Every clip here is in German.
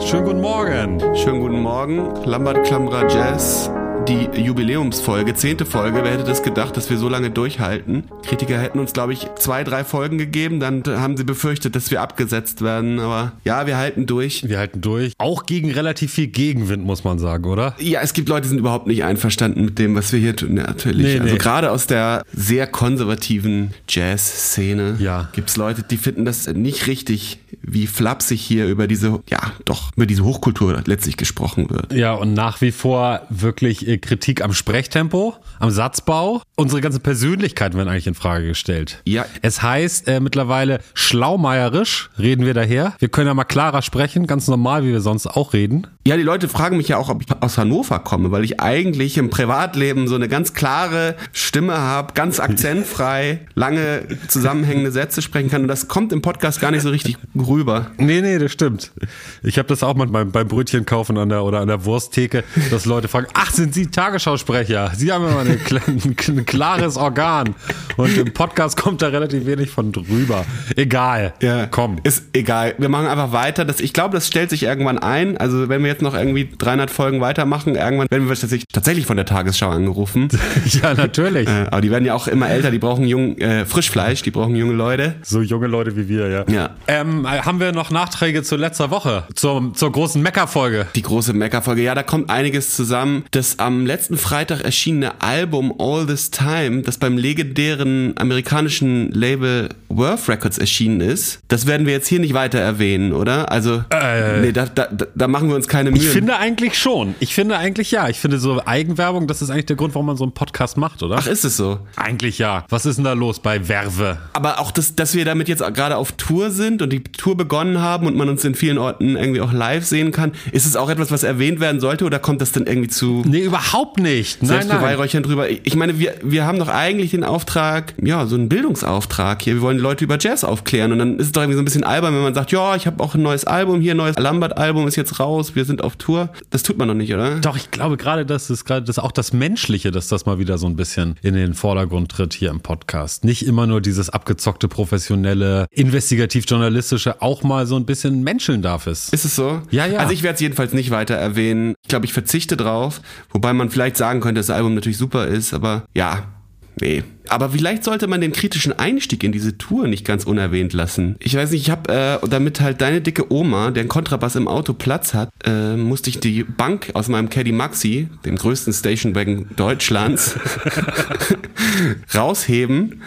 Schönen guten Morgen. Schönen guten Morgen. Lambert Klamra Jazz die Jubiläumsfolge, zehnte Folge. Wer hätte das gedacht, dass wir so lange durchhalten? Kritiker hätten uns, glaube ich, zwei, drei Folgen gegeben. Dann haben sie befürchtet, dass wir abgesetzt werden. Aber ja, wir halten durch. Wir halten durch. Auch gegen relativ viel Gegenwind, muss man sagen, oder? Ja, es gibt Leute, die sind überhaupt nicht einverstanden mit dem, was wir hier tun. Ja, natürlich. Nee, also nee. gerade aus der sehr konservativen Jazz-Szene ja. gibt es Leute, die finden das nicht richtig, wie flapsig hier über diese, ja, doch, über diese Hochkultur letztlich gesprochen wird. Ja, und nach wie vor wirklich Kritik am Sprechtempo, am Satzbau. Unsere ganze Persönlichkeit werden eigentlich in Frage gestellt. Ja. Es heißt äh, mittlerweile schlaumeierisch reden wir daher. Wir können ja mal klarer sprechen, ganz normal, wie wir sonst auch reden. Ja, die Leute fragen mich ja auch, ob ich aus Hannover komme, weil ich eigentlich im Privatleben so eine ganz klare Stimme habe, ganz akzentfrei, lange zusammenhängende Sätze sprechen kann. Und das kommt im Podcast gar nicht so richtig rüber. Nee, nee, das stimmt. Ich habe das auch manchmal beim Brötchen kaufen an der, oder an der Wursttheke, dass Leute fragen, ach, sind Sie Tagesschausprecher? Sie haben immer eine, ein klares Organ. Und im Podcast kommt da relativ wenig von drüber. Egal. Ja, komm. Ist egal. Wir machen einfach weiter. Das, ich glaube, das stellt sich irgendwann ein. Also wenn wir jetzt noch irgendwie 300 Folgen weitermachen, irgendwann werden wir tatsächlich, tatsächlich von der Tagesschau angerufen. ja, natürlich. Äh, aber die werden ja auch immer älter. Die brauchen jung, äh, Frischfleisch. Die brauchen junge Leute. So junge Leute wie wir, ja. Ja. Ähm, haben wir noch Nachträge zu letzter Woche? Zur, zur großen Mecker-Folge? Die große Mecker-Folge. Ja, da kommt einiges zusammen. Das am letzten Freitag erschienene Album All This Time, das beim legendären amerikanischen Label Worth Records erschienen ist, das werden wir jetzt hier nicht weiter erwähnen, oder? Also, äh, nee, da, da, da machen wir uns keine Mühe. Ich finde eigentlich schon. Ich finde eigentlich ja. Ich finde so Eigenwerbung, das ist eigentlich der Grund, warum man so einen Podcast macht, oder? Ach, ist es so? Eigentlich ja. Was ist denn da los bei Werve? Aber auch, das, dass wir damit jetzt gerade auf Tour sind und die Tour begonnen haben und man uns in vielen Orten irgendwie auch live sehen kann, ist es auch etwas, was erwähnt werden sollte oder kommt das dann irgendwie zu. Nee, überhaupt nicht. Nein, nein. drüber. Ich meine, wir, wir haben doch eigentlich den Auftrag, ja, so einen Bildungsauftrag hier. Wir wollen die Leute über Jazz aufklären und dann ist es doch irgendwie so ein bisschen albern, wenn man sagt, ja, ich habe auch ein neues Album hier, ein neues Lambert-Album ist jetzt raus, wir sind auf Tour. Das tut man doch nicht, oder? Doch, ich glaube gerade, das ist gerade das auch das Menschliche, dass das mal wieder so ein bisschen in den Vordergrund tritt hier im Podcast. Nicht immer nur dieses abgezockte, professionelle, investigativ-journalistische, auch mal so ein bisschen menscheln darf es. Ist es so? Ja, ja. Also ich werde es jedenfalls nicht weiter erwähnen. Ich glaube, ich verzichte drauf, wobei man vielleicht sagen könnte, dass das Album natürlich super ist, aber ja, nee. Aber vielleicht sollte man den kritischen Einstieg in diese Tour nicht ganz unerwähnt lassen. Ich weiß nicht, ich habe, äh, damit halt deine dicke Oma, der einen Kontrabass im Auto Platz hat, äh, musste ich die Bank aus meinem Caddy Maxi, dem größten Stationwagen Deutschlands, rausheben.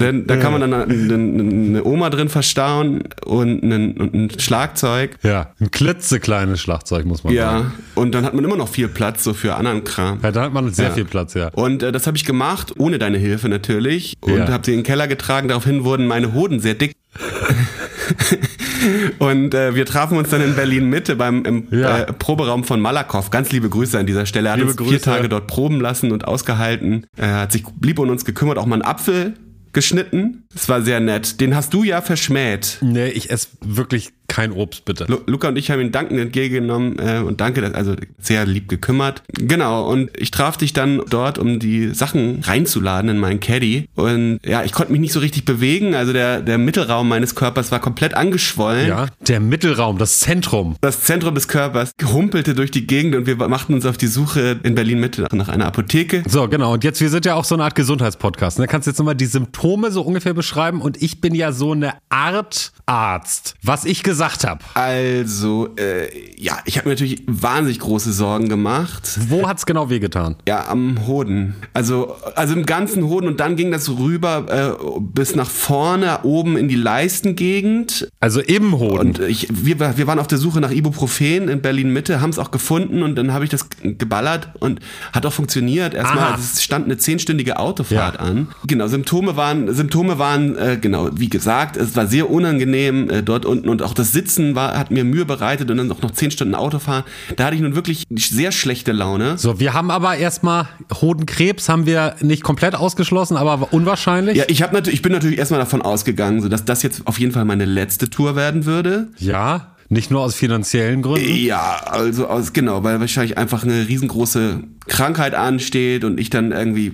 Denn da kann man dann eine, eine Oma drin verstauen und ein, ein, Schlagzeug. Ja, ein klitzekleines Schlagzeug, muss man ja, sagen. Ja, und dann hat man immer noch viel Platz so für anderen Kram. Ja, da hat man sehr ja. viel Platz, ja. Und äh, das habe ich gemacht, ohne deine Hilfe. Hilfe natürlich und ja. habe sie in den Keller getragen. Daraufhin wurden meine Hoden sehr dick. und äh, wir trafen uns dann in Berlin Mitte beim im, ja. äh, Proberaum von Malakoff. Ganz liebe Grüße an dieser Stelle. Er hat liebe uns vier Tage dort proben lassen und ausgehalten. Er hat sich lieb um uns gekümmert, auch mal einen Apfel geschnitten. Das war sehr nett. Den hast du ja verschmäht. Nee, ich esse wirklich kein Obst, bitte. Lu Luca und ich haben ihn dankend entgegengenommen äh, und danke, also sehr lieb gekümmert. Genau, und ich traf dich dann dort, um die Sachen reinzuladen in meinen Caddy. Und ja, ich konnte mich nicht so richtig bewegen. Also der, der Mittelraum meines Körpers war komplett angeschwollen. Ja, der Mittelraum, das Zentrum. Das Zentrum des Körpers humpelte durch die Gegend und wir machten uns auf die Suche in Berlin-Mitte nach einer Apotheke. So, genau. Und jetzt, wir sind ja auch so eine Art Gesundheitspodcast. Ne? Kannst du jetzt nochmal die Symptome so ungefähr beschreiben? Und ich bin ja so eine Art Arzt. Was ich gesagt gesagt habe. Also, äh, ja, ich habe mir natürlich wahnsinnig große Sorgen gemacht. Wo hat's genau wehgetan? Ja, am Hoden. Also, also im ganzen Hoden und dann ging das rüber äh, bis nach vorne, oben in die Leistengegend. Also im Hoden. Und ich, wir, wir waren auf der Suche nach Ibuprofen in Berlin Mitte, haben es auch gefunden und dann habe ich das geballert und hat auch funktioniert. Erstmal, also es stand eine zehnstündige Autofahrt ja. an. Genau, Symptome waren, Symptome waren, äh, genau, wie gesagt, es war sehr unangenehm äh, dort unten und auch das das Sitzen war, hat mir Mühe bereitet und dann auch noch zehn Stunden Autofahren. Da hatte ich nun wirklich sehr schlechte Laune. So, wir haben aber erstmal Hodenkrebs haben wir nicht komplett ausgeschlossen, aber unwahrscheinlich. Ja, ich habe natürlich, ich bin natürlich erstmal davon ausgegangen, so dass das jetzt auf jeden Fall meine letzte Tour werden würde. Ja. Nicht nur aus finanziellen Gründen? Ja, also aus, genau, weil wahrscheinlich einfach eine riesengroße Krankheit ansteht und ich dann irgendwie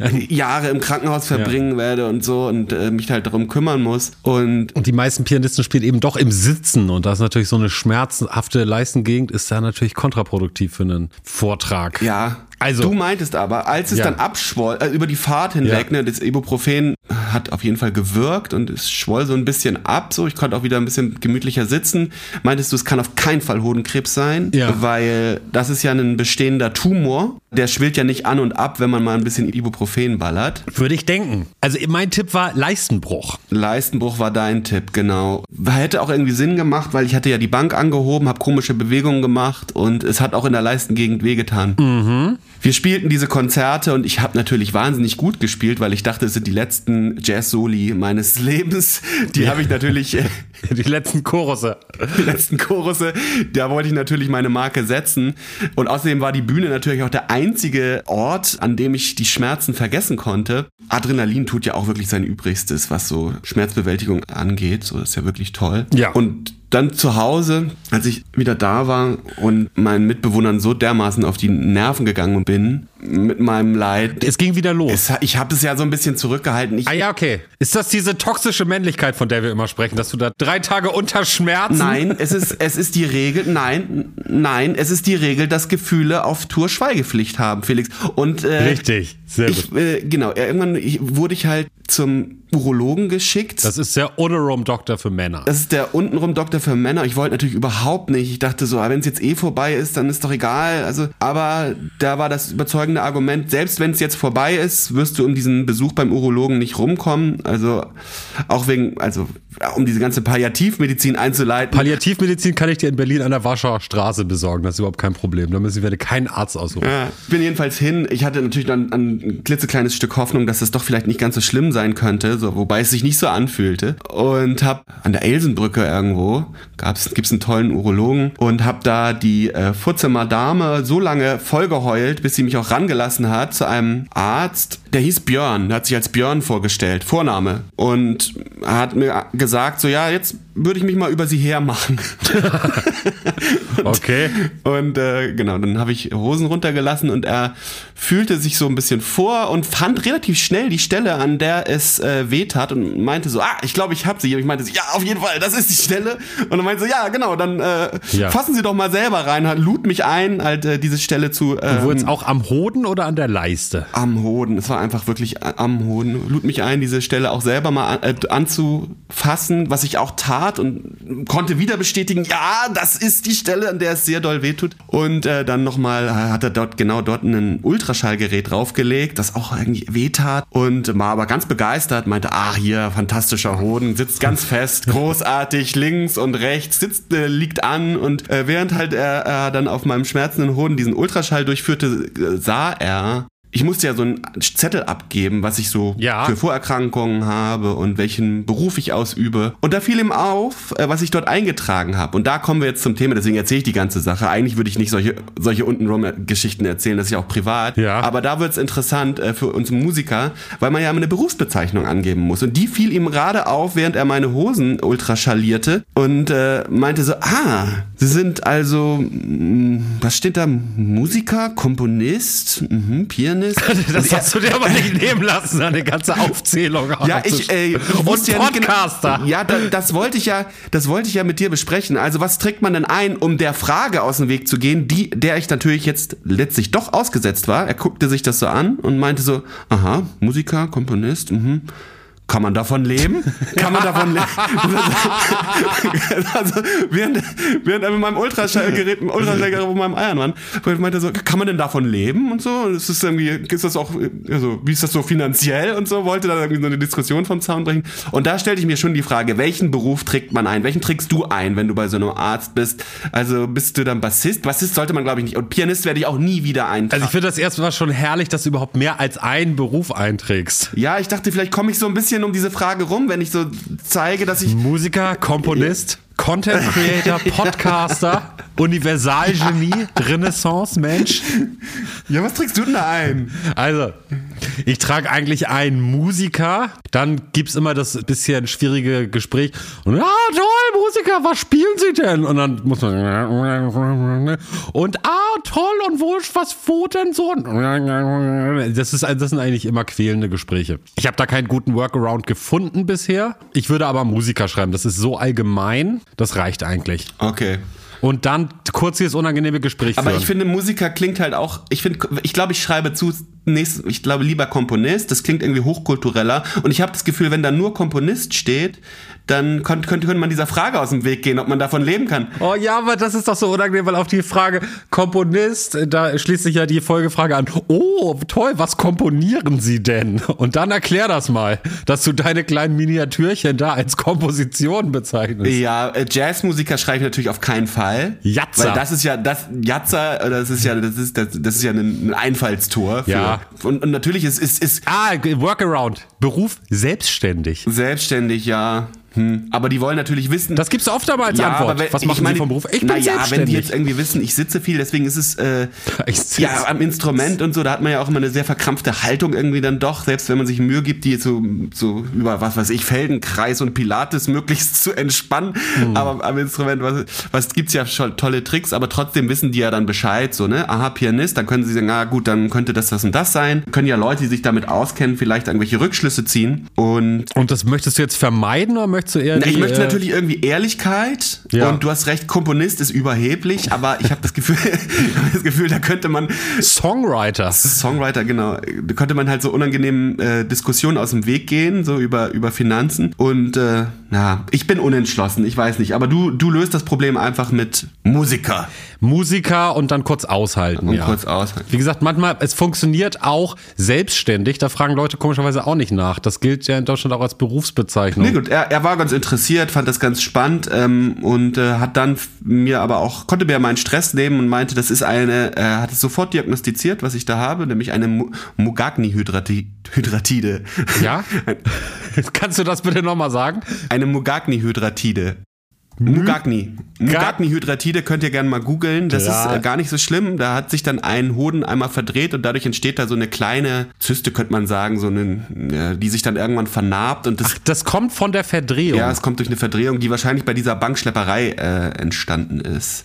Jahre im Krankenhaus verbringen ja. werde und so und äh, mich halt darum kümmern muss. Und, und die meisten Pianisten spielen eben doch im Sitzen und das ist natürlich so eine schmerzhafte Leistengegend, ist da natürlich kontraproduktiv für einen Vortrag. Ja, also, du meintest aber, als es ja. dann abschwoll, äh, über die Fahrt hinweg, ja. ne, das Ibuprofen hat auf jeden Fall gewirkt und es schwoll so ein bisschen ab, so ich konnte auch wieder ein bisschen gemütlicher sitzen. Meintest du, es kann auf keinen Fall Hodenkrebs sein, ja. weil das ist ja ein bestehender Tumor. Der schwillt ja nicht an und ab, wenn man mal ein bisschen Ibuprofen ballert. Würde ich denken. Also mein Tipp war Leistenbruch. Leistenbruch war dein Tipp, genau. Hätte auch irgendwie Sinn gemacht, weil ich hatte ja die Bank angehoben, habe komische Bewegungen gemacht und es hat auch in der Leistengegend wehgetan. Mhm. Wir spielten diese Konzerte und ich habe natürlich wahnsinnig gut gespielt, weil ich dachte, es sind die letzten Jazz-Soli meines Lebens. Die ja. habe ich natürlich. Äh, die letzten Chorusse. Die letzten Chorusse. Da wollte ich natürlich meine Marke setzen. Und außerdem war die Bühne natürlich auch der einzige Ort, an dem ich die Schmerzen vergessen konnte. Adrenalin tut ja auch wirklich sein Übrigstes, was so Schmerzbewältigung angeht. So ist ja wirklich toll. Ja. Und dann zu Hause, als ich wieder da war und meinen Mitbewohnern so dermaßen auf die Nerven gegangen bin mit meinem Leid. Es ging wieder los. Es, ich habe es ja so ein bisschen zurückgehalten. Ich, ah ja, okay. Ist das diese toxische Männlichkeit, von der wir immer sprechen, dass du da drei Tage unter Schmerzen? Nein, es ist, es ist die Regel, nein, nein, es ist die Regel, dass Gefühle auf Tour Schweigepflicht haben, Felix. Und, äh, Richtig, sehr gut. Ich, äh, genau, irgendwann wurde ich halt zum Urologen geschickt. Das ist der Untenrum-Doktor für Männer. Das ist der Untenrum-Doktor für Männer. Ich wollte natürlich überhaupt nicht. Ich dachte so, ah, wenn es jetzt eh vorbei ist, dann ist doch egal. Also, aber da war das überzeugende Argument, selbst wenn es jetzt vorbei ist, wirst du um diesen Besuch beim Urologen nicht rumkommen. Also auch wegen, also um diese ganze Palliativmedizin einzuleiten. Palliativmedizin kann ich dir in Berlin an der Warschauer Straße besorgen. Das ist überhaupt kein Problem. Da müssen wir keinen Arzt aussuchen. Ja, bin jedenfalls hin. Ich hatte natürlich dann ein klitzekleines Stück Hoffnung, dass es doch vielleicht nicht ganz so schlimm sein könnte, so, wobei es sich nicht so anfühlte. Und hab an der Elsenbrücke irgendwo, gab's, gibt's einen tollen Urologen und hab da die äh, Futze Madame so lange vollgeheult, bis sie mich auch rangelassen hat zu einem Arzt, der hieß Björn, der hat sich als Björn vorgestellt, Vorname. Und hat mir gesagt, so ja, jetzt würde ich mich mal über sie hermachen. okay. Und äh, genau, dann habe ich Hosen runtergelassen und er fühlte sich so ein bisschen vor und fand relativ schnell die Stelle, an der es äh, weh tat und meinte so, ah, ich glaube, ich habe sie. Und ich meinte so, ja, auf jeden Fall, das ist die Stelle. Und dann meinte so, ja, genau, dann äh, ja. fassen Sie doch mal selber rein. Hat, lud mich ein, halt äh, diese Stelle zu. Ähm, und wo jetzt auch am Hoden oder an der Leiste? Am Hoden. Es war einfach wirklich am Hoden. Lud mich ein, diese Stelle auch selber mal an, äh, anzufassen, was ich auch tat und konnte wieder bestätigen, ja, das ist die Stelle, an der es sehr doll wehtut. Und äh, dann nochmal hat er dort genau dort ein Ultraschallgerät draufgelegt, das auch irgendwie wehtat und war aber ganz begeistert, meinte, ah, hier, fantastischer Hoden, sitzt ganz fest, großartig, links und rechts, sitzt, äh, liegt an und äh, während halt er äh, dann auf meinem schmerzenden Hoden diesen Ultraschall durchführte, äh, sah er, ich musste ja so einen Zettel abgeben, was ich so ja. für Vorerkrankungen habe und welchen Beruf ich ausübe. Und da fiel ihm auf, äh, was ich dort eingetragen habe. Und da kommen wir jetzt zum Thema, deswegen erzähle ich die ganze Sache. Eigentlich würde ich nicht solche, solche untenrum-Geschichten erzählen, das ist ja auch privat. Ja. Aber da wird es interessant äh, für uns Musiker, weil man ja eine Berufsbezeichnung angeben muss. Und die fiel ihm gerade auf, während er meine Hosen ultraschallierte und äh, meinte so, ah, Sie sind also, mh, hm, was steht da? Musiker, Komponist, mh, Pianist? Ist. das hast du dir aber nicht nehmen lassen, eine ganze Aufzählung. ja, ich, äh, und Podcaster. Ja, genau, ja da, das wollte ich ja, das wollte ich ja mit dir besprechen. Also was trägt man denn ein, um der Frage aus dem Weg zu gehen, die, der ich natürlich jetzt letztlich doch ausgesetzt war. Er guckte sich das so an und meinte so, aha, Musiker, Komponist, mhm. Kann man davon leben? Kann man davon leben? also, während, während er mit meinem Ultraschallgerät, Ultraschallgerät auf meinem Eiern waren, meinte so, kann man denn davon leben und so? Ist das irgendwie, ist das auch, also, wie ist das so finanziell und so? Wollte da irgendwie so eine Diskussion vom Zaun brechen. Und da stellte ich mir schon die Frage, welchen Beruf trägt man ein? Welchen trägst du ein, wenn du bei so einem Arzt bist? Also, bist du dann Bassist? Bassist sollte man, glaube ich, nicht. Und Pianist werde ich auch nie wieder eintragen. Also, ich finde das erstmal schon herrlich, dass du überhaupt mehr als einen Beruf einträgst. Ja, ich dachte, vielleicht komme ich so ein bisschen bisschen um diese Frage rum, wenn ich so zeige, dass ich. Musiker, Komponist, Content Creator, Podcaster, Universalgenie, Renaissance-Mensch. Ja, was trägst du denn da ein? Also, ich trage eigentlich einen Musiker, dann gibt es immer das bisschen schwierige Gespräch. Und ja, toll, Musiker, Musiker, was spielen Sie denn? Und dann muss man und ah, toll und wo ist was wo denn so? Das ist das sind eigentlich immer quälende Gespräche. Ich habe da keinen guten Workaround gefunden bisher. Ich würde aber Musiker schreiben. Das ist so allgemein, das reicht eigentlich. Okay. Und dann kurz dieses unangenehme Gespräch Aber führen. ich finde, Musiker klingt halt auch, ich finde, ich glaube, ich schreibe zunächst, ich glaube lieber Komponist, das klingt irgendwie hochkultureller. Und ich habe das Gefühl, wenn da nur Komponist steht, dann könnte, könnte, man dieser Frage aus dem Weg gehen, ob man davon leben kann. Oh ja, aber das ist doch so unangenehm, weil auf die Frage Komponist, da schließt sich ja die Folgefrage an. Oh, toll, was komponieren Sie denn? Und dann erklär das mal, dass du deine kleinen Miniatürchen da als Komposition bezeichnest. Ja, äh, Jazzmusiker schreibe ich natürlich auf keinen Fall. Jatzer. Weil das ist ja, das, Jatzer, das ist ja, das ist, das, das ist ja ein Einfallstor. Für, Ja. Und, und natürlich ist, ist, ist Ah, Workaround. Beruf selbstständig. selbstständig, ja. Hm. Aber die wollen natürlich wissen. Das gibt's oft aber als ja, Antwort. aber wenn, Was machen ich meine, Sie vom Beruf? Ich bin naja, wenn die selbstständig. jetzt irgendwie wissen, ich sitze viel, deswegen ist es äh, ja am Instrument und so, da hat man ja auch immer eine sehr verkrampfte Haltung irgendwie dann doch, selbst wenn man sich Mühe gibt, die so, so über was weiß ich, Feldenkreis und Pilates möglichst zu entspannen. Hm. Aber am Instrument, was, was gibt's ja schon tolle Tricks, aber trotzdem wissen die ja dann Bescheid, so, ne? Aha, Pianist, dann können sie sagen, ah gut, dann könnte das, das und das sein. Können ja Leute, die sich damit auskennen, vielleicht irgendwelche Rückschlüsse ziehen. Und Und das möchtest du jetzt vermeiden oder möchtest du eher na, ich die, möchte äh, natürlich irgendwie Ehrlichkeit Ja. und du hast recht, Komponist ist überheblich, aber ich habe das Gefühl, ich hab das Gefühl, da könnte man Songwriter. Songwriter genau, da könnte man halt so unangenehmen äh, Diskussionen aus dem Weg gehen, so über über Finanzen und äh, na, ich bin unentschlossen, ich weiß nicht, aber du du löst das Problem einfach mit Musiker Musiker und dann kurz aushalten. und ja. kurz aus. Wie gesagt, manchmal, es funktioniert auch selbstständig. Da fragen Leute komischerweise auch nicht nach. Das gilt ja in Deutschland auch als Berufsbezeichnung. Nee, gut, er, er war ganz interessiert, fand das ganz spannend ähm, und äh, hat dann mir aber auch, konnte mir meinen Stress nehmen und meinte, das ist eine, er hat es sofort diagnostiziert, was ich da habe, nämlich eine Mu- Mugagni-Hydratide. Ja? Kannst du das bitte nochmal sagen? Eine Mugagni-Hydratide. Mugagni. Mugagni-Hydratide könnt ihr gerne mal googeln. Das Ja. ist äh, gar nicht so schlimm. Da hat sich dann ein Hoden einmal verdreht und dadurch entsteht da so eine kleine Zyste, könnte man sagen, so eine, die sich dann irgendwann vernarbt und das Das kommt von der Verdrehung. Ja, es kommt durch eine Verdrehung, die wahrscheinlich bei dieser Bankschlepperei äh, entstanden ist.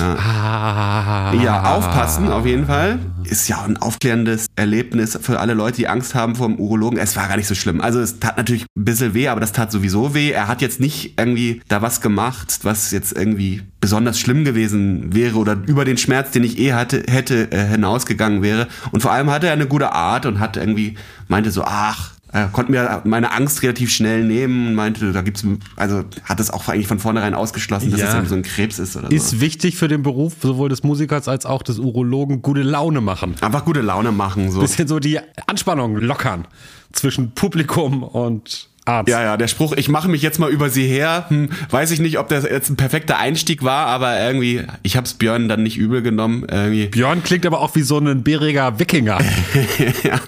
Ah. Ja, aufpassen auf jeden Fall. Ist ja ein aufklärendes Erlebnis für alle Leute, die Angst haben vor dem Urologen. Es war gar nicht so schlimm. Also es tat natürlich ein bisschen weh, aber das tat sowieso weh. Er hat jetzt nicht irgendwie da was gemacht, was jetzt irgendwie besonders schlimm gewesen wäre oder über den Schmerz, den ich eh hatte, hätte, äh, hinausgegangen wäre. Und vor allem hatte er eine gute Art und hat irgendwie, meinte so, ach, er konnte mir meine Angst relativ schnell nehmen und meinte, da gibt's, also hat es auch eigentlich von vornherein ausgeschlossen, dass Ja. es irgendwie so ein Krebs ist oder so. Ist wichtig für den Beruf sowohl des Musikers als auch des Urologen gute Laune machen. Einfach gute Laune machen, so. Bisschen so die Anspannung lockern zwischen Publikum und Arzt. Ja, ja, der Spruch, ich mache mich jetzt mal über sie her, hm, weiß ich nicht, ob das jetzt ein perfekter Einstieg war, aber irgendwie, ich hab's Björn dann nicht übel genommen. Irgendwie. Björn klingt aber auch wie so ein bäriger Wikinger. Ja.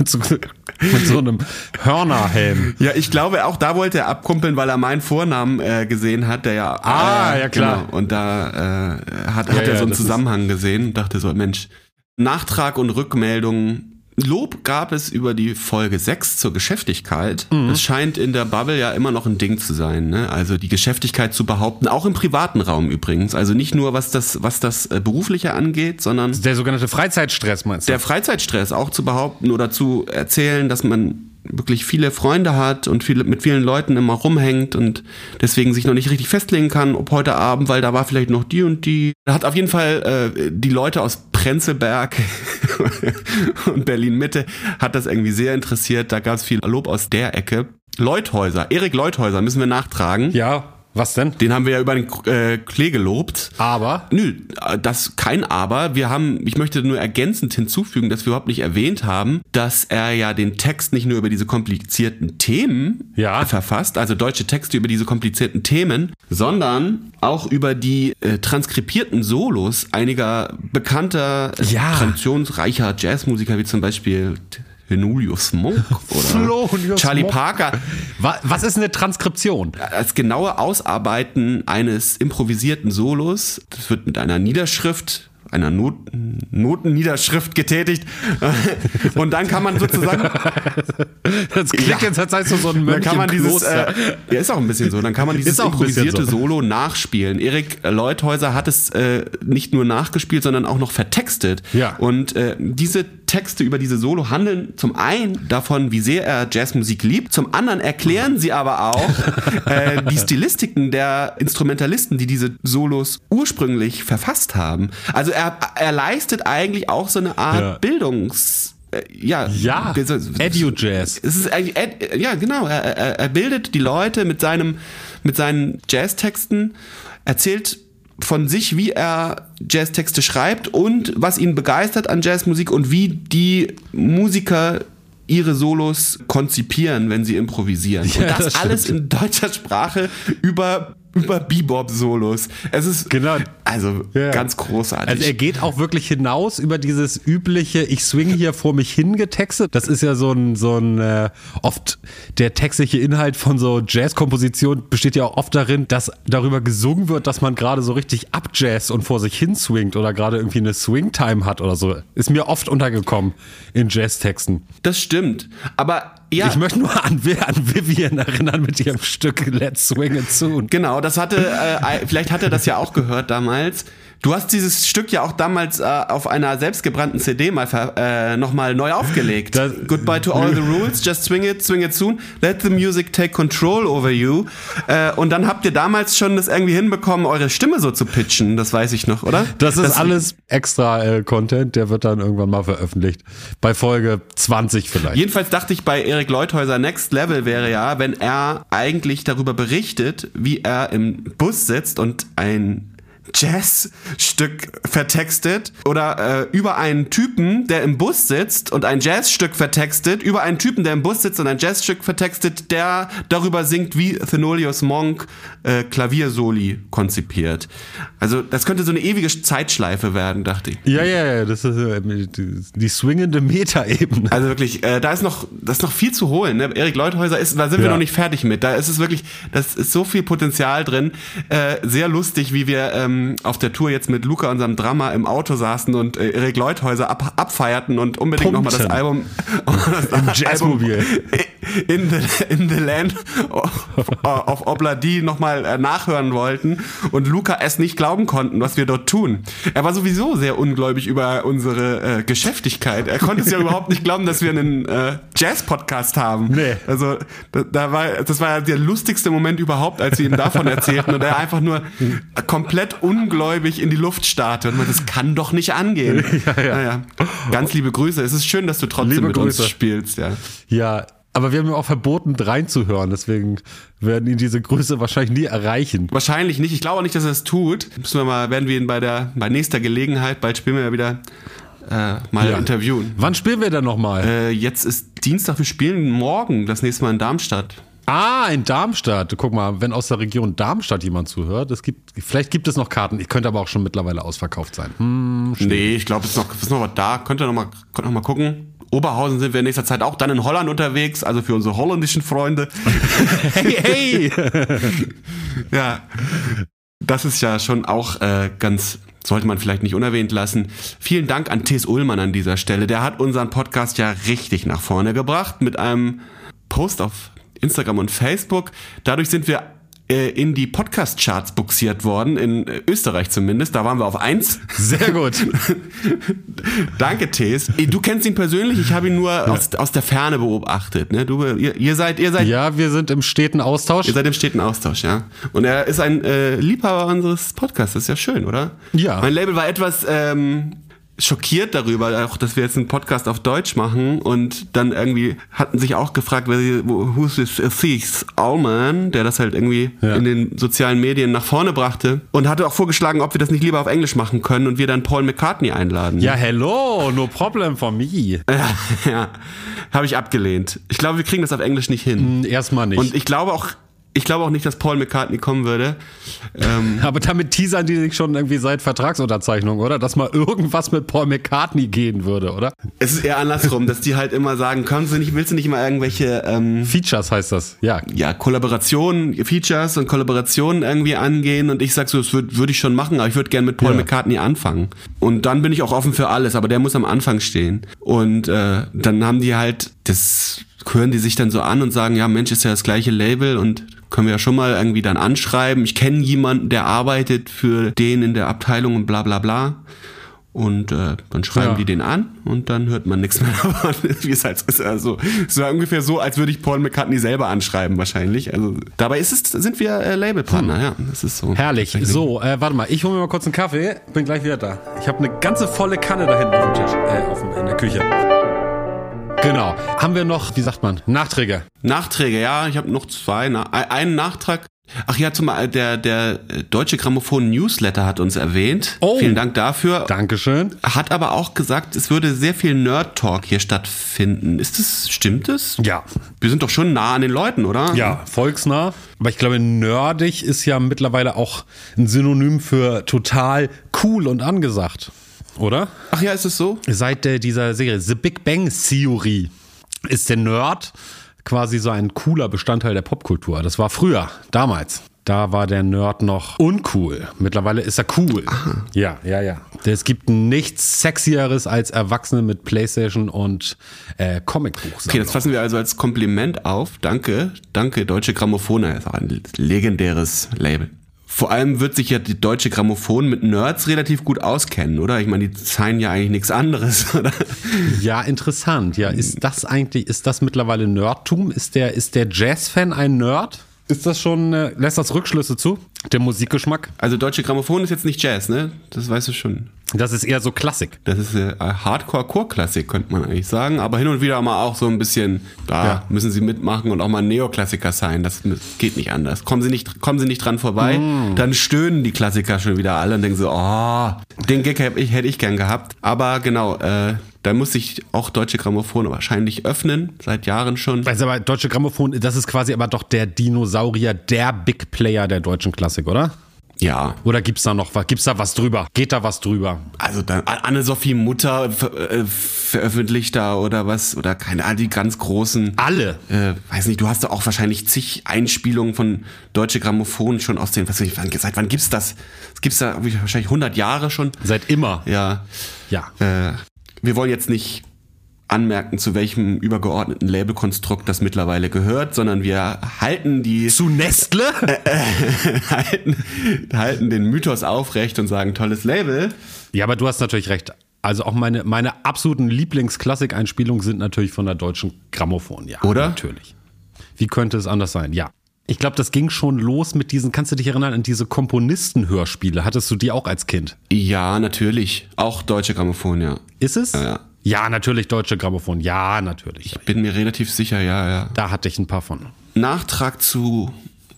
Mit, so, mit so einem Hörnerhelm. ja, ich glaube, auch da wollte er abkumpeln, weil er meinen Vornamen äh, gesehen hat, der ja. Ah, ja, klar. Genau, und da äh, hat, Ja, hat er ja, so einen Zusammenhang gesehen und dachte so, Mensch, Nachtrag und Rückmeldung. Lob gab es über die Folge 6 zur Geschäftigkeit. Mhm. Das scheint in der Bubble ja immer noch ein Ding zu sein. Ne? Also die Geschäftigkeit zu behaupten, auch im privaten Raum übrigens. Also nicht nur was das, was das äh, berufliche angeht, sondern Der sogenannte Freizeitstress meinst du? der Freizeitstress auch zu behaupten oder zu erzählen, dass man wirklich viele Freunde hat und viele, mit vielen Leuten immer rumhängt und deswegen sich noch nicht richtig festlegen kann, ob heute Abend, weil da war vielleicht noch die und die. Da hat auf jeden Fall äh, die Leute aus Prenzlberg und Berlin Mitte hat das irgendwie sehr interessiert. Da gab es viel Lob aus der Ecke. Leuthäuser, Erik Leuthäuser müssen wir nachtragen. ja, was denn? Den haben wir ja über den äh, Klee gelobt. Aber Nö, das kein Aber. Wir haben, ich möchte nur ergänzend hinzufügen, dass wir überhaupt nicht erwähnt haben, dass er ja den Text nicht nur über diese komplizierten Themen Ja. verfasst, also deutsche Texte über diese komplizierten Themen, sondern auch über die äh, transkribierten Solos einiger bekannter, äh, Ja. traditionsreicher Jazzmusiker, wie zum Beispiel Julius Monk oder Charlie Monk. Parker. wa- was ist eine Transkription? Das genaue Ausarbeiten eines improvisierten Solos, das wird mit einer Niederschrift einer Not Notenniederschrift getätigt. Und dann kann man sozusagen. Das klingt ja, jetzt, als sei so ein Mönch dann kann man dieses, äh, Ja, ist auch ein bisschen so. Dann kann man dieses improvisierte so. Solo nachspielen. Erik Leuthäuser hat es äh, nicht nur nachgespielt, sondern auch noch vertextet. Ja. Und äh, diese Texte über diese Solo handeln zum einen davon, wie sehr er Jazzmusik liebt, zum anderen erklären sie aber auch äh, die Stilistiken der Instrumentalisten, die diese Solos ursprünglich verfasst haben. Also er, er leistet eigentlich auch so eine Art ja. Bildungs äh, ja, ja Edu-Jazz. Es ist eigentlich, ja, genau. Er, er, er bildet die Leute mit seinem, mit seinen Jazztexten, erzählt von sich, wie er Jazztexte schreibt und was ihn begeistert an Jazzmusik und wie die Musiker ihre Solos konzipieren, wenn sie improvisieren. Ja, und das, das alles in deutscher Sprache über über Bebop-Solos. Es ist genau. also ja. ganz großartig. Also er geht auch wirklich hinaus über dieses übliche, ich swing hier vor mich hingetextet. Das ist ja so ein, so ein äh, oft der textliche Inhalt von so Jazz-Kompositionen besteht ja auch oft darin, dass darüber gesungen wird, dass man gerade so richtig abjazz und vor sich hin swingt oder gerade irgendwie eine Swing-Time hat oder so. Ist mir oft untergekommen in Jazz-Texten. Das stimmt. Aber ja. Ich möchte nur an, an Vivian erinnern mit ihrem Stück Let's Swing It Soon. Genau, das hatte, äh, vielleicht hat er das ja auch gehört damals. Du hast dieses Stück ja auch damals äh, auf einer selbstgebrannten CD mal äh, nochmal neu aufgelegt. Das, Goodbye to all the rules, just swing it, swing it soon, let the music take control over you. Äh, und dann habt ihr damals schon das irgendwie hinbekommen, eure Stimme so zu pitchen, das weiß ich noch, oder? Das ist das, alles extra äh, Content, der wird dann irgendwann mal veröffentlicht. Bei Folge 20 vielleicht. Jedenfalls dachte ich bei Erik Leuthäuser, Next Level wäre ja, wenn er eigentlich darüber berichtet, wie er im Bus sitzt und ein Jazzstück vertextet oder äh, über einen Typen, der im Bus sitzt und ein Jazzstück vertextet, über einen Typen, der im Bus sitzt und ein Jazzstück vertextet, der darüber singt, wie Thenolius Monk äh, Klaviersoli konzipiert. Also das könnte so eine ewige Zeitschleife werden, dachte ich. Ja, ja, ja, das ist äh, die, swingende Metaebene. Also wirklich, äh, da ist noch, das ist noch viel zu holen. Ne? Erik Leuthäuser ist, da sind ja. wir noch nicht fertig mit. Da ist es wirklich, das ist so viel Potenzial drin. Äh, sehr lustig, wie wir ähm, ähm, auf der Tour jetzt mit Luca, unserem Drama, im Auto saßen und äh, Erik Leuthäuser ab, abfeierten und unbedingt nochmal das Album Im Jazzmobil in the, in the Land of, of Obladi nochmal äh, nachhören wollten und Luca es nicht glauben konnten, was wir dort tun. Er war sowieso sehr ungläubig über unsere äh, Geschäftigkeit. Er konnte es ja überhaupt nicht glauben, dass wir einen äh, Jazz-Podcast haben. Nee. Also da, da war, das war der lustigste Moment überhaupt, als wir ihm davon erzählten und er einfach nur komplett ungläubig in die Luft starrte und man, das kann doch nicht angehen. ja, ja. Naja, ganz liebe Grüße. Es ist schön, dass du trotzdem liebe mit Grüße. uns spielst. Ja. ja, aber wir haben ja auch verboten, reinzuhören. Deswegen werden ihn diese Grüße wahrscheinlich nie erreichen. Wahrscheinlich nicht. Ich glaube auch nicht, dass er es tut. Müssen wir mal, werden wir ihn bei der, bei nächster Gelegenheit, bald spielen wir ja wieder, äh, mal ja. interviewen. Wann spielen wir denn nochmal? Äh, jetzt ist Dienstag, wir spielen morgen, das nächste Mal in Darmstadt. Ah, in Darmstadt. Guck mal, wenn aus der Region Darmstadt jemand zuhört, es gibt, vielleicht gibt es noch Karten. Ich könnte aber auch schon mittlerweile ausverkauft sein. Hm, nee, ich glaube, es ist noch, ist noch was da. Könnt ihr noch mal, könnt noch mal gucken. Oberhausen sind wir in nächster Zeit auch dann in Holland unterwegs, also für unsere holländischen Freunde. hey, hey! ja, das ist ja schon auch äh, ganz, sollte man vielleicht nicht unerwähnt lassen. Vielen Dank an Tis Ullmann an dieser Stelle. Der hat unseren Podcast ja richtig nach vorne gebracht mit einem Post auf Instagram und Facebook. Dadurch sind wir äh, in die Podcast-Charts buxiert worden, in Österreich zumindest. Da waren wir auf eins. Sehr gut. Danke, Tees. Du kennst ihn persönlich, ich habe ihn nur ja. aus, aus der Ferne beobachtet. Ne? Du, ihr, ihr, seid, ihr seid. Ja, wir sind im steten Austausch. Ihr seid im steten Austausch, ja. Und er ist ein äh, Liebhaber unseres Podcasts. Das ist ja schön, oder? Ja. Mein Label war etwas ähm, schockiert darüber, auch dass wir jetzt einen Podcast auf Deutsch machen und dann irgendwie hatten sich auch gefragt, who's this Thies Allman, der das halt irgendwie ja. in den sozialen Medien nach vorne brachte und hatte auch vorgeschlagen, ob wir das nicht lieber auf Englisch machen können und wir dann Paul McCartney einladen. Ja, hello, no problem for me. Ja, ja. habe ich abgelehnt. Ich glaube, wir kriegen das auf Englisch nicht hin. Mm, erstmal nicht. Und ich glaube auch Ich glaube auch nicht, dass Paul McCartney kommen würde. Ähm, Aber damit teasern die sich schon irgendwie seit Vertragsunterzeichnung, oder? Dass mal irgendwas mit Paul McCartney gehen würde, oder? Es ist eher andersrum, dass die halt immer sagen, kannst du nicht, willst du nicht mal irgendwelche ähm, Features heißt das, ja. Ja, Kollaborationen, Features und Kollaborationen irgendwie angehen und ich sag so, das würde würd ich schon machen, aber ich würde gerne mit Paul ja. McCartney anfangen. Und dann bin ich auch offen für alles, aber der muss am Anfang stehen. Und äh, dann haben die halt das hören die sich dann so an und sagen, ja, Mensch, ist ja das gleiche Label und können wir ja schon mal irgendwie dann anschreiben. Ich kenne jemanden, der arbeitet für den in der Abteilung und bla bla bla. Und äh, dann schreiben ja. die den an und dann hört man nichts mehr davon, wie es halt ist. Also es war ungefähr so, als würde ich Paul McCartney selber anschreiben wahrscheinlich. Also dabei ist es, sind wir äh, Labelpartner, hm. ja. Das ist so. Herrlich. So, äh, warte mal, ich hole mir mal kurz einen Kaffee, bin gleich wieder da. Ich habe eine ganze volle Kanne da hinten auf dem Tisch, äh, auf, in der Küche. Genau. Haben wir noch, wie sagt man, Nachträge? Nachträge, ja. Ich habe noch zwei. Na einen Nachtrag. Ach ja, zum der der deutsche Grammophon Newsletter hat uns erwähnt. Oh, Vielen Dank dafür. Dankeschön. Hat aber auch gesagt, es würde sehr viel Nerd Talk hier stattfinden. Ist das stimmt es? Ja. Wir sind doch schon nah an den Leuten, oder? Ja, volksnah. Aber ich glaube, nerdig ist ja mittlerweile auch ein Synonym für total cool und angesagt oder? Ach ja, ist es so? Seit äh, dieser Serie The Big Bang Theory ist der Nerd quasi so ein cooler Bestandteil der Popkultur. Das war früher, damals. Da war der Nerd noch uncool. Mittlerweile ist er cool. Aha. Ja, ja, ja. Es gibt nichts Sexieres als Erwachsene mit Playstation und äh, Comicbuch. Okay, das fassen wir also als Kompliment auf. Danke, danke, Deutsche Grammophone. Das ist auch ein legendäres Label. Vor allem wird sich ja die deutsche Grammophon mit Nerds relativ gut auskennen, oder? Ich meine, die zeigen ja eigentlich nichts anderes, oder? Ja, interessant. Ja, ist das eigentlich, ist das mittlerweile Nerdtum? Ist der, ist der Jazz-Fan ein Nerd? Ist das schon, äh, lässt das Rückschlüsse zu? Der Musikgeschmack? Also deutsche Grammophon ist jetzt nicht Jazz, ne? Das weißt du schon. Das ist eher so Klassik. Das ist äh, Hardcore-Core-Klassik, könnte man eigentlich sagen. Aber hin und wieder mal auch so ein bisschen, da ja. müssen sie mitmachen und auch mal Neoklassiker sein. Das geht nicht anders. Kommen sie nicht, kommen sie nicht dran vorbei, mm. dann stöhnen die Klassiker schon wieder alle und denken so, oh, den Gag hätte ich, hätte ich gern gehabt. Aber genau, äh, da muss sich auch Deutsche Grammophon wahrscheinlich öffnen, seit Jahren schon. Also aber Deutsche Grammophon, das ist quasi aber doch der Dinosaurier, der Big Player der deutschen Klassik, oder? Ja. Oder gibt's da noch was? Gibt's da was drüber? Geht da was drüber? Also dann Anne-Sophie Mutter ver äh, veröffentlicht da oder was? Oder keine Ahnung, die ganz großen. Alle. Äh, weiß nicht, du hast da auch wahrscheinlich zig Einspielungen von Deutsche Grammophon schon aus den, was weiß ich, wann, seit wann gibt's das? Das gibt's da wahrscheinlich 100 Jahre schon. Seit immer. Ja. Ja. Äh, wir wollen jetzt nicht anmerken, zu welchem übergeordneten Labelkonstrukt das mittlerweile gehört, sondern wir halten die zu Nestle äh, äh, halten, halten den Mythos aufrecht und sagen tolles Label. Ja, aber du hast natürlich recht. Also auch meine meine absoluten Lieblingsklassik-Einspielungen sind natürlich von der deutschen Grammophon. Ja, oder natürlich. Wie könnte es anders sein? Ja. Ich glaube, das ging schon los mit diesen, kannst du dich erinnern an diese Komponisten-Hörspiele? Hattest du die auch als Kind? Ja, natürlich. Auch deutsche Grammophon, ja. Ist es? Ja. Ja, natürlich deutsche Grammophon. Ja, natürlich. Ich bin mir relativ sicher, ja, ja. Da hatte ich ein paar von. Nachtrag zu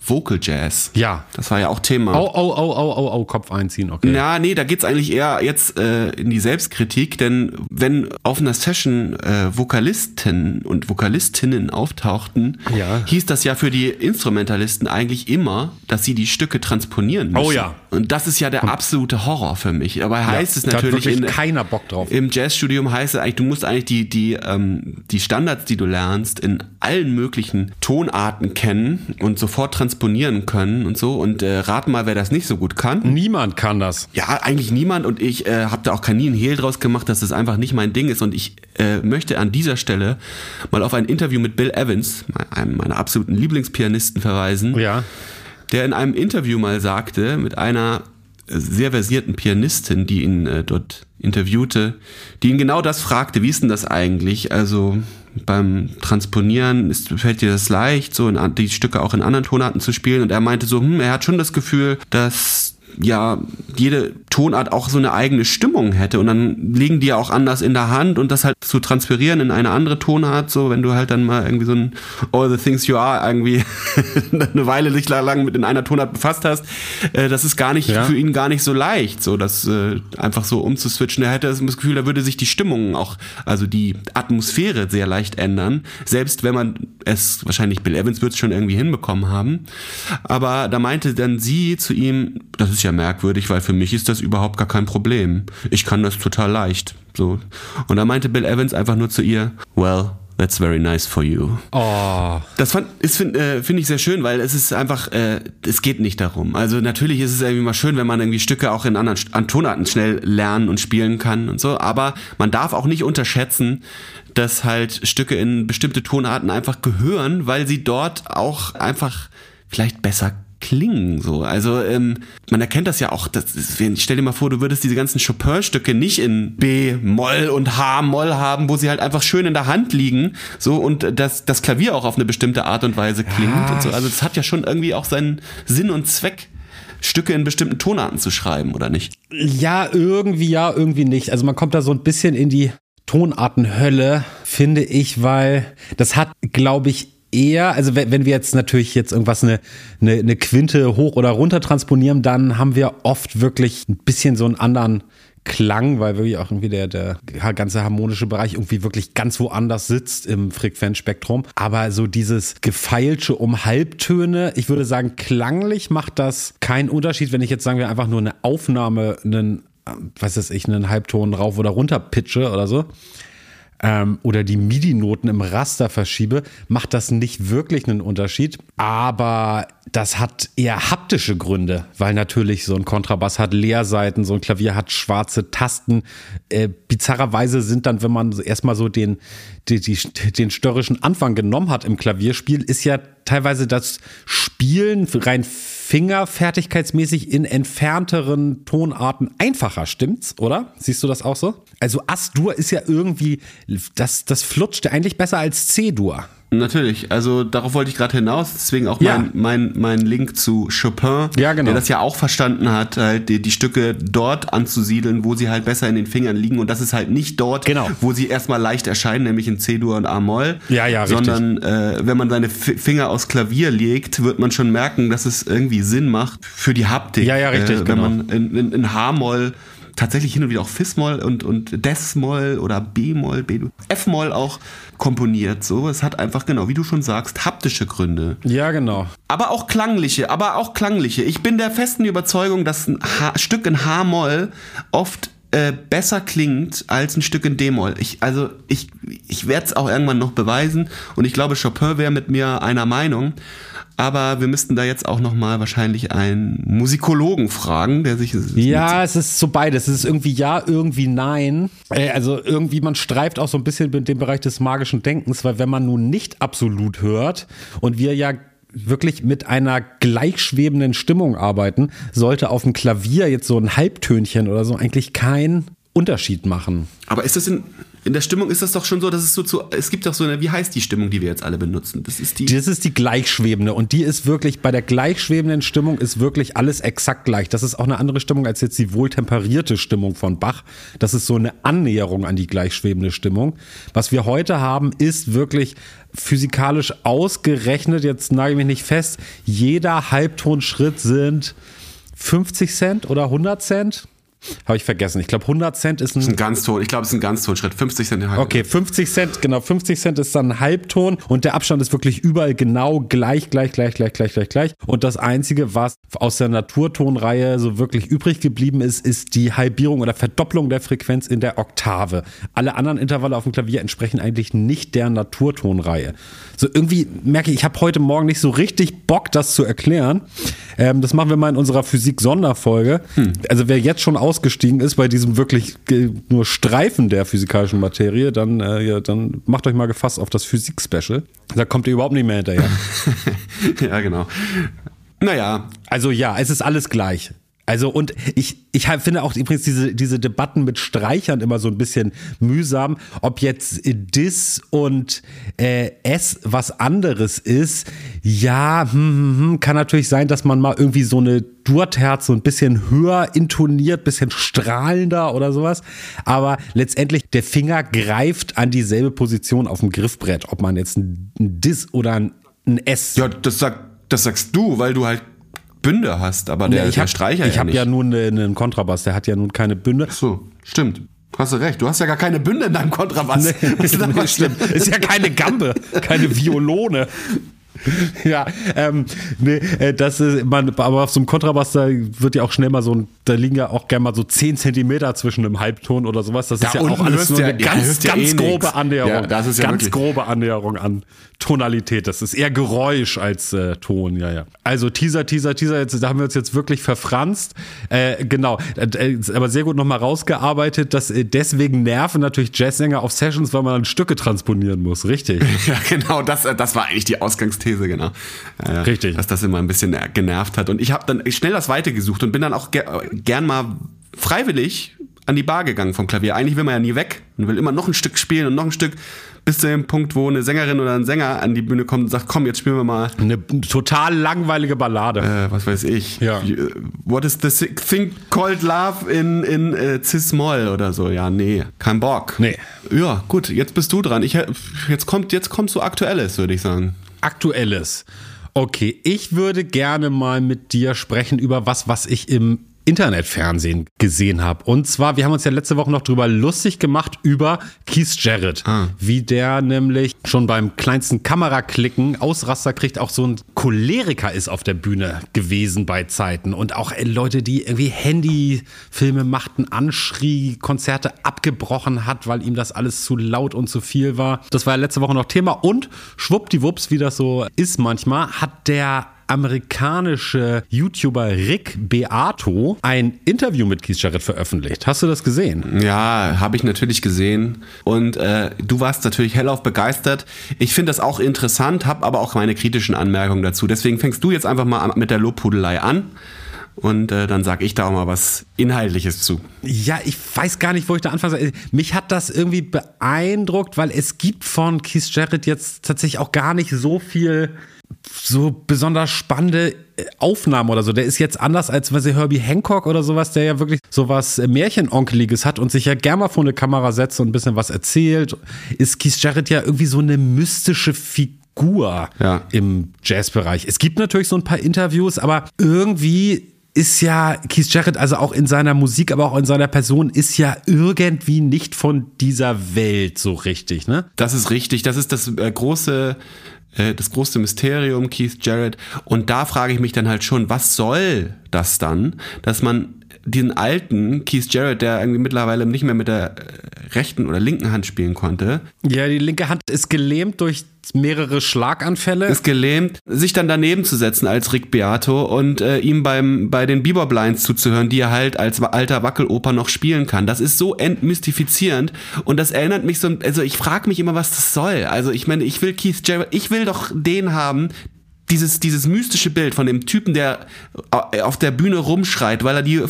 Vocal Jazz. Ja. Das war ja auch Thema. Oh, oh, oh, oh, oh, oh, Kopf einziehen, okay. Ja, nee, da geht's eigentlich eher jetzt äh, in die Selbstkritik, denn wenn auf einer Session äh, Vokalisten und Vokalistinnen auftauchten, ja. hieß das ja für die Instrumentalisten eigentlich immer, dass sie die Stücke transponieren müssen. Oh ja. Und das ist ja der absolute Horror für mich. Dabei heißt ja, es natürlich in, keiner Bock drauf. Im Jazzstudium heißt es eigentlich, du musst eigentlich die die ähm, die Standards, die du lernst, in allen möglichen Tonarten kennen und sofort transponieren können und so. Und äh, rat mal, wer das nicht so gut kann. Niemand kann das. Ja, eigentlich niemand. Und ich äh, habe da auch kein nie Hehl draus gemacht, dass das einfach nicht mein Ding ist. Und ich äh, möchte an dieser Stelle mal auf ein Interview mit Bill Evans, einem meiner absoluten Lieblingspianisten, verweisen. Ja. Der in einem Interview mal sagte, mit einer sehr versierten Pianistin, die ihn äh, dort interviewte, die ihn genau das fragte, wie ist denn das eigentlich? Also beim Transponieren ist, fällt dir das leicht, so in, die Stücke auch in anderen Tonarten zu spielen. Und er meinte so, hm, er hat schon das Gefühl, dass ja, jede Tonart auch so eine eigene Stimmung hätte und dann liegen die ja auch anders in der Hand und das halt zu transferieren in eine andere Tonart, so wenn du halt dann mal irgendwie so ein All the Things You Are irgendwie eine Weile dich lang mit in einer Tonart befasst hast, äh, das ist gar nicht ja. für ihn gar nicht so leicht, so das äh, einfach so umzuswitchen. Er hätte das Gefühl, da würde sich die Stimmung auch, also die Atmosphäre sehr leicht ändern, selbst wenn man es wahrscheinlich Bill Evans wird es schon irgendwie hinbekommen haben, aber da meinte dann sie zu ihm, das ist ja merkwürdig, weil für mich ist das überhaupt gar kein Problem. Ich kann das total leicht. So. Und da meinte Bill Evans einfach nur zu ihr, well, That's very nice for you. Oh. Das finde äh, find ich sehr schön, weil es ist einfach, äh, es geht nicht darum. Also natürlich ist es irgendwie mal schön, wenn man irgendwie Stücke auch in anderen an Tonarten schnell lernen und spielen kann und so. Aber man darf auch nicht unterschätzen, dass halt Stücke in bestimmte Tonarten einfach gehören, weil sie dort auch einfach vielleicht besser klingen so. Also ähm, man erkennt das ja auch. Das ist, stell dir mal vor, du würdest diese ganzen Chopin-Stücke nicht in B-Moll und H-Moll haben, wo sie halt einfach schön in der Hand liegen, so und das das Klavier auch auf eine bestimmte Art und Weise klingt. Ja. Und so. Also es hat ja schon irgendwie auch seinen Sinn und Zweck. Stücke in bestimmten Tonarten zu schreiben, oder nicht? Ja, irgendwie ja, irgendwie nicht. Also man kommt da so ein bisschen in die Tonartenhölle, finde ich, weil das hat, glaube ich, eher, also wenn, wir jetzt natürlich jetzt irgendwas eine, eine, eine Quinte hoch oder runter transponieren, dann haben wir oft wirklich ein bisschen so einen anderen Klang, weil wirklich auch irgendwie der, der ganze harmonische Bereich irgendwie wirklich ganz woanders sitzt im Frequenzspektrum. Aber so dieses Gefeilsche um Halbtöne, ich würde sagen, klanglich macht das keinen Unterschied, wenn ich jetzt sagen wir einfach nur eine Aufnahme, einen, was weiß ich, einen Halbton rauf oder runter pitche oder so ähm, oder die MIDI-Noten im Raster verschiebe, macht das nicht wirklich einen Unterschied. Aber das hat eher haptische Gründe, weil natürlich so ein Kontrabass hat Leerseiten, so ein Klavier hat schwarze Tasten. Äh, bizarrerweise sind dann, wenn man erstmal so den, die, die, den störrischen Anfang genommen hat im Klavierspiel, ist ja teilweise das Spielen rein fingerfertigkeitsmäßig in entfernteren Tonarten einfacher, stimmt's, oder? Siehst du das auch so? Also As-Dur ist ja irgendwie, das, das flutscht eigentlich besser als C-Dur. Natürlich, also darauf wollte ich gerade hinaus, deswegen auch ja. mein, mein, mein Link zu Chopin, ja, genau. der das ja auch verstanden hat, halt die, die Stücke dort anzusiedeln, wo sie halt besser in den Fingern liegen und das ist halt nicht dort, genau. wo sie erstmal leicht erscheinen, nämlich in C-Dur und A-Moll, ja, ja, sondern äh, wenn man seine F Finger aufs Klavier legt, wird man schon merken, dass es irgendwie Sinn macht für die Haptik. Ja, ja, richtig, äh, wenn genau. man in, in, in H-Moll tatsächlich hin und wieder auch Fis-Moll und, und Des-Moll oder B-Moll, F-Moll auch komponiert. So, es hat einfach genau, wie du schon sagst, haptische Gründe. Ja, genau. Aber auch klangliche, aber auch klangliche. Ich bin der festen Überzeugung, dass ein H Stück in H-Moll oft äh, besser klingt als ein Stück in D-Moll. Ich, also ich, ich werde es auch irgendwann noch beweisen und ich glaube, Chopin wäre mit mir einer Meinung. Aber wir müssten da jetzt auch noch mal wahrscheinlich einen Musikologen fragen, der sich ja, es ist so beides. Es ist irgendwie ja, irgendwie nein. Äh, also irgendwie man streift auch so ein bisschen mit dem Bereich des magischen Denkens, weil wenn man nun nicht absolut hört und wir ja wirklich mit einer gleichschwebenden Stimmung arbeiten, sollte auf dem Klavier jetzt so ein Halbtönchen oder so eigentlich kein Unterschied machen. Aber ist das in, in der Stimmung ist das doch schon so, dass es so zu, es gibt doch so eine, wie heißt die Stimmung, die wir jetzt alle benutzen? Das ist die. Das ist die gleichschwebende und die ist wirklich, bei der gleichschwebenden Stimmung ist wirklich alles exakt gleich. Das ist auch eine andere Stimmung als jetzt die wohltemperierte Stimmung von Bach. Das ist so eine Annäherung an die gleichschwebende Stimmung. Was wir heute haben, ist wirklich physikalisch ausgerechnet, jetzt nage ich mich nicht fest, jeder Halbtonschritt sind 50 Cent oder 100 Cent. Habe ich vergessen. Ich glaube, 100 Cent ist ein, ist ein Ganzton. Ich glaube, es ist ein Ganztonschritt. 50 Cent. Okay, 50 Cent, genau. 50 Cent ist dann ein Halbton und der Abstand ist wirklich überall genau gleich, gleich, gleich, gleich, gleich, gleich, gleich. Und das Einzige, was aus der Naturtonreihe so wirklich übrig geblieben ist, ist die Halbierung oder Verdopplung der Frequenz in der Oktave. Alle anderen Intervalle auf dem Klavier entsprechen eigentlich nicht der Naturtonreihe. So irgendwie merke ich, ich habe heute Morgen nicht so richtig Bock, das zu erklären. Ähm, das machen wir mal in unserer Physik-Sonderfolge. Hm. Also wer jetzt schon ausgestiegen ist bei diesem wirklich nur Streifen der physikalischen Materie, dann, äh, ja, dann macht euch mal gefasst auf das Physik-Special. Da kommt ihr überhaupt nicht mehr hinterher. ja, genau. Naja. Also ja, es ist alles gleich. Also und ich, ich finde auch übrigens diese, diese Debatten mit Streichern immer so ein bisschen mühsam, ob jetzt Dis und äh, S was anderes ist. Ja, hm, hm, hm, kann natürlich sein, dass man mal irgendwie so eine Durtherz so ein bisschen höher intoniert, bisschen strahlender oder sowas. Aber letztendlich der Finger greift an dieselbe Position auf dem Griffbrett, ob man jetzt ein, Dis oder ein, ein S. Ja, das, sag, das sagst du, weil du halt Bünde hast, aber der, Nee, ich der hab, Streicher Ich ja habe ja nun einen einen Kontrabass, der hat ja nun keine Bünde. so, stimmt. Hast du recht. Du hast ja gar keine Bünde in deinem Kontrabass. Was ist Nee, stimmt. Ist ja keine Gambe, keine Violone. Ja, ähm, nee, äh, das ist, man, aber auf so einem Kontrabass, da wird ja auch schnell mal so ein, da liegen ja auch gerne mal so 10 Zentimeter zwischen einem Halbton oder sowas. Das ist ja, auch alles nur ja- eine ja, ganz, ja ganz eh grobe nix. Annäherung. Ja, das ist ja ganz wirklich- grobe Annäherung an Tonalität. Das ist eher Geräusch als äh, Ton, ja, ja. Also Teaser, Teaser, Teaser, jetzt, da haben wir uns jetzt wirklich verfranst. Äh, genau, äh, ist aber sehr gut nochmal rausgearbeitet, dass äh, deswegen nerven natürlich Jazzsänger auf Sessions, weil man dann Stücke transponieren muss, richtig? Ja, genau, das, äh, das war eigentlich die Ausgangsthese, genau. Ja, Richtig. Dass das immer ein bisschen ner- genervt hat. Und ich habe dann schnell das Weite gesucht und bin dann auch ger gern mal freiwillig an die Bar gegangen vom Klavier. Eigentlich will man ja nie weg und will immer noch ein Stück spielen und noch ein Stück, bis zu dem Punkt, wo eine Sängerin oder ein Sänger an die Bühne kommt und sagt, komm, jetzt spielen wir mal, Eine total langweilige Ballade. äh, was weiß ich, Ja. Äh, What is the thi- thing called love in, in äh, Cis-Moll oder so. Ja, nee, kein Bock. Nee. Ja, gut, jetzt bist du dran. Ich, jetzt, kommt, jetzt kommt so Aktuelles, würde ich sagen. Aktuelles. Okay, ich würde gerne mal mit dir sprechen über was, was ich im Internetfernsehen gesehen habe. Und zwar, wir haben uns ja letzte Woche noch drüber lustig gemacht über Keith Jarrett. Wie der nämlich schon beim kleinsten Kameraklicken Ausraster kriegt, auch so ein Choleriker ist auf der Bühne gewesen bei Zeiten. Und auch äh, Leute, die irgendwie Handyfilme machten, anschrie, Konzerte abgebrochen hat, weil ihm das alles zu laut und zu viel war. Das war ja letzte Woche noch Thema. Und schwuppdiwupps, wie das so ist manchmal, hat der amerikanische YouTuber Rick Beato ein Interview mit Keith Jarrett veröffentlicht. Hast du das gesehen? Ja, habe ich natürlich gesehen. Und äh, du warst natürlich hellauf begeistert. Ich finde das auch interessant, habe aber auch meine kritischen Anmerkungen dazu. Deswegen fängst du jetzt einfach mal mit der Lobhudelei an. Und äh, dann sage ich da auch mal was Inhaltliches zu. Ja, ich weiß gar nicht, wo ich da anfangen soll. Mich hat das irgendwie beeindruckt, weil es gibt von Keith Jarrett jetzt tatsächlich auch gar nicht so viel so besonders spannende äh, Aufnahmen oder so. Der ist jetzt anders als weiß ich, Herbie Hancock oder sowas, der ja wirklich sowas äh, Märchenonkeliges hat und sich ja gerne mal vor eine Kamera setzt und ein bisschen was erzählt. Ist Keith Jarrett ja irgendwie so eine mystische Figur Ja. im Jazzbereich. Es gibt natürlich so ein paar Interviews, aber irgendwie ist ja Keith Jarrett, also auch in seiner Musik, aber auch in seiner Person, ist ja irgendwie nicht von dieser Welt so richtig, ne? Das ist richtig. Das ist das äh, große, äh, das große Mysterium Keith Jarrett. Und da frage ich mich dann halt schon, was soll das dann, dass man diesen alten Keith Jarrett, der irgendwie mittlerweile nicht mehr mit der äh, rechten oder linken Hand spielen konnte, Ja, die linke Hand ist gelähmt durch mehrere Schlaganfälle. ist gelähmt, sich dann daneben zu setzen als Rick Beato und äh, ihm beim bei den Bieber Blinds zuzuhören, die er halt als alter Wackeloper noch spielen kann. Das ist so entmystifizierend und das erinnert mich so, also ich frage mich immer, was das soll. Also ich meine, ich will Keith Jarrett, ich will doch den haben, dieses, dieses mystische Bild von dem Typen, der äh, auf der Bühne rumschreit, weil er die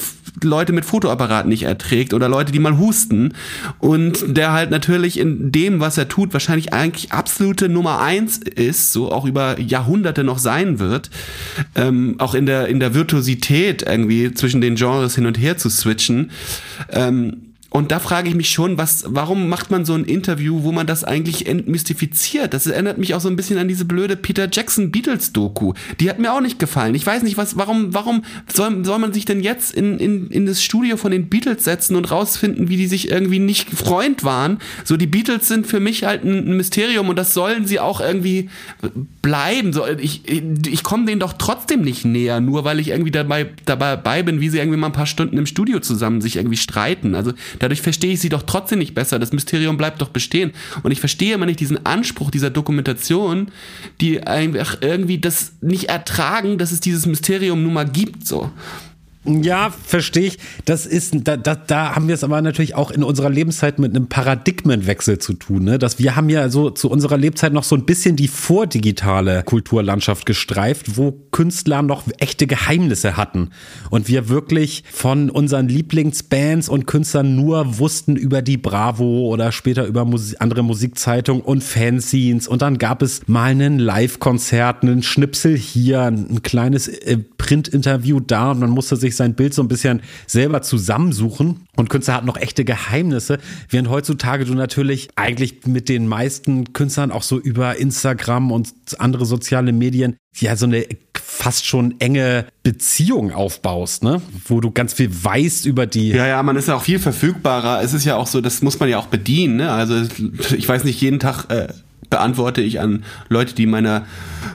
Leute mit Fotoapparaten nicht erträgt oder Leute, die mal husten und der halt natürlich in dem, was er tut, wahrscheinlich eigentlich absolute Nummer eins ist, so auch über Jahrhunderte noch sein wird, ähm, auch in der, in der Virtuosität irgendwie zwischen den Genres hin und her zu switchen. Ähm, und da frage ich mich schon, was, warum macht man so ein Interview, wo man das eigentlich entmystifiziert? Das erinnert mich auch so ein bisschen an diese blöde Peter Jackson Beatles Doku. Die hat mir auch nicht gefallen. Ich weiß nicht, was, warum, warum soll, soll man sich denn jetzt in, in, in das Studio von den Beatles setzen und rausfinden, wie die sich irgendwie nicht Freund waren? So, die Beatles sind für mich halt ein, Mysterium und das sollen sie auch irgendwie bleiben. So, ich, ich komme denen doch trotzdem nicht näher, nur weil ich irgendwie dabei, dabei bin, wie sie irgendwie mal ein paar Stunden im Studio zusammen sich irgendwie streiten. Also dadurch verstehe ich sie doch trotzdem nicht besser. Das Mysterium bleibt doch bestehen. Und ich verstehe immer nicht diesen Anspruch dieser Dokumentation, die einfach irgendwie das nicht ertragen, dass es dieses Mysterium nun mal gibt, so. Ja, verstehe ich. Das ist, da, da, da haben wir es aber natürlich auch in unserer Lebenszeit mit einem Paradigmenwechsel zu tun. Ne? Dass wir haben ja so zu unserer Lebzeit noch so ein bisschen die vordigitale Kulturlandschaft gestreift, wo Künstler noch echte Geheimnisse hatten. Und wir wirklich von unseren Lieblingsbands und Künstlern nur wussten über die Bravo oder später über Musik, andere Musikzeitungen und Fanzines. Und dann gab es mal einen Live-Konzert, einen Schnipsel hier, ein kleines äh, Print-Interview da und man musste sich sein Bild so ein bisschen selber zusammensuchen. Und Künstler hatten noch echte Geheimnisse, während heutzutage du natürlich eigentlich mit den meisten Künstlern auch so über Instagram und andere soziale Medien ja so eine fast schon enge Beziehung aufbaust, ne? Wo du ganz viel weißt über die. Ja, ja, man ist ja auch viel verfügbarer. Es ist ja auch so, das muss man ja auch bedienen, ne? Also ich weiß nicht, jeden Tag äh, beantworte ich an Leute, die meiner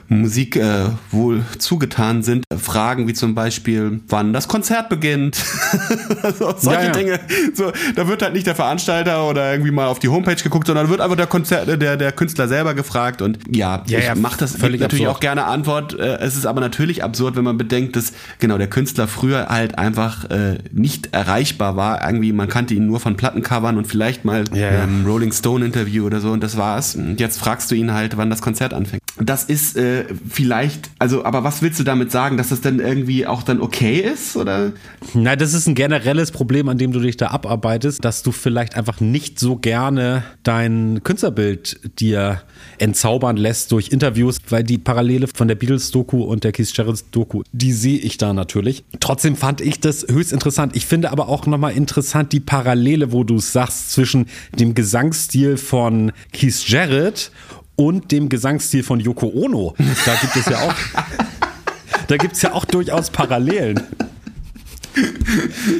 Musik äh, wohl zugetan sind, Fragen wie zum Beispiel, wann das Konzert beginnt. also solche ja, ja. Dinge. So, da wird halt nicht der Veranstalter oder irgendwie mal auf die Homepage geguckt, sondern wird einfach der Konzert, der, der Künstler selber gefragt. Und ja, ja ich mache das völlig natürlich absurd. auch gerne Antwort. Äh, es ist aber natürlich absurd, wenn man bedenkt, dass genau der Künstler früher halt einfach äh, nicht erreichbar war. Irgendwie, man kannte ihn nur von Plattencovern und vielleicht mal ja, ähm, Rolling Stone Interview oder so und das war's. Und jetzt fragst du ihn halt, wann das Konzert anfängt. Das ist äh, vielleicht, also, aber was willst du damit sagen, dass das dann irgendwie auch dann okay ist, oder? Nein, das ist ein generelles Problem, an dem du dich da abarbeitest, dass du vielleicht einfach nicht so gerne dein Künstlerbild dir entzaubern lässt durch Interviews, weil die Parallele von der Beatles-Doku und der Keith Jarrett-Doku, die sehe ich da natürlich. Trotzdem fand ich das höchst interessant. Ich finde aber auch nochmal interessant die Parallele, wo du sagst, zwischen dem Gesangsstil von Keith Jarrett und dem Gesangsstil von Yoko Ono. Da gibt es ja auch, da gibt es ja auch durchaus Parallelen.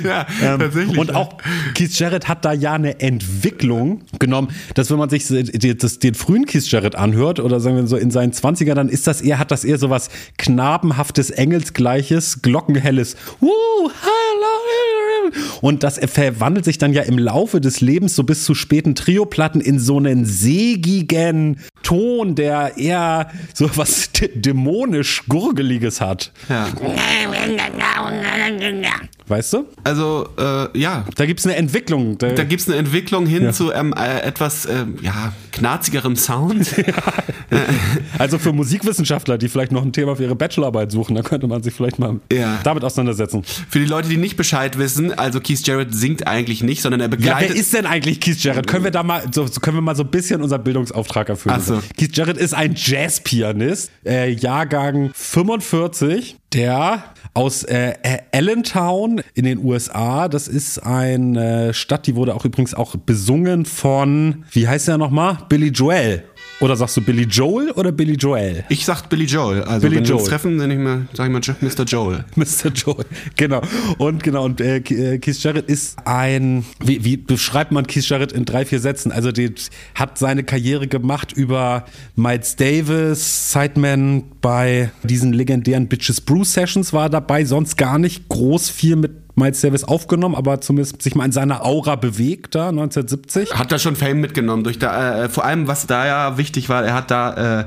Ja, ähm, tatsächlich. Und auch Keith Jarrett hat da ja eine Entwicklung genommen, dass wenn man sich das, den frühen Keith Jarrett anhört oder sagen wir so in seinen 20er, dann ist das eher, hat das eher so was knabenhaftes, engelsgleiches, glockenhelles. Woo, und das verwandelt sich dann ja im Laufe des Lebens so bis zu späten Trioplatten in so einen sägigen Ton, der eher so was dämonisch Gurgeliges hat. Ja. Weißt du? Also, äh, ja. Da gibt es eine Entwicklung. Da, da gibt es eine Entwicklung hin ja. zu ähm, äh, etwas, äh, ja, knarzigerem Sound. Ja. also für Musikwissenschaftler, die vielleicht noch ein Thema für ihre Bachelorarbeit suchen, da könnte man sich vielleicht mal ja. damit auseinandersetzen. Für die Leute, die nicht Bescheid wissen, also Keith Jarrett singt eigentlich nicht, sondern er begleitet. Ja, wer ist denn eigentlich Keith Jarrett? Können wir da mal, so, können wir mal so ein bisschen unseren Bildungsauftrag erfüllen? So. Keith Jarrett ist ein Jazzpianist, äh, Jahrgang 45, der aus äh, Allentown in den USA. Das ist eine Stadt, die wurde auch übrigens auch besungen von, wie heißt der nochmal? Billy Joel. Oder sagst du Billy Joel oder Billy Joel? Ich sag Billy Joel. Also Billy wenn Joel. wir uns treffen, nenne ich mal, sag ich mal Mr. Joel. Mr. Joel, genau. Und genau, und äh, äh, Keith Jarrett ist ein, wie, wie beschreibt man Keith Jarrett in drei, vier Sätzen? Also der hat seine Karriere gemacht über Miles Davis, Sideman bei diesen legendären Bitches Brew Sessions war dabei, sonst gar nicht groß viel mit Miles Davis aufgenommen, aber zumindest sich mal in seiner Aura bewegt da 1970. Hat da schon Fame mitgenommen durch da, äh, vor allem was da ja wichtig war, er hat da äh,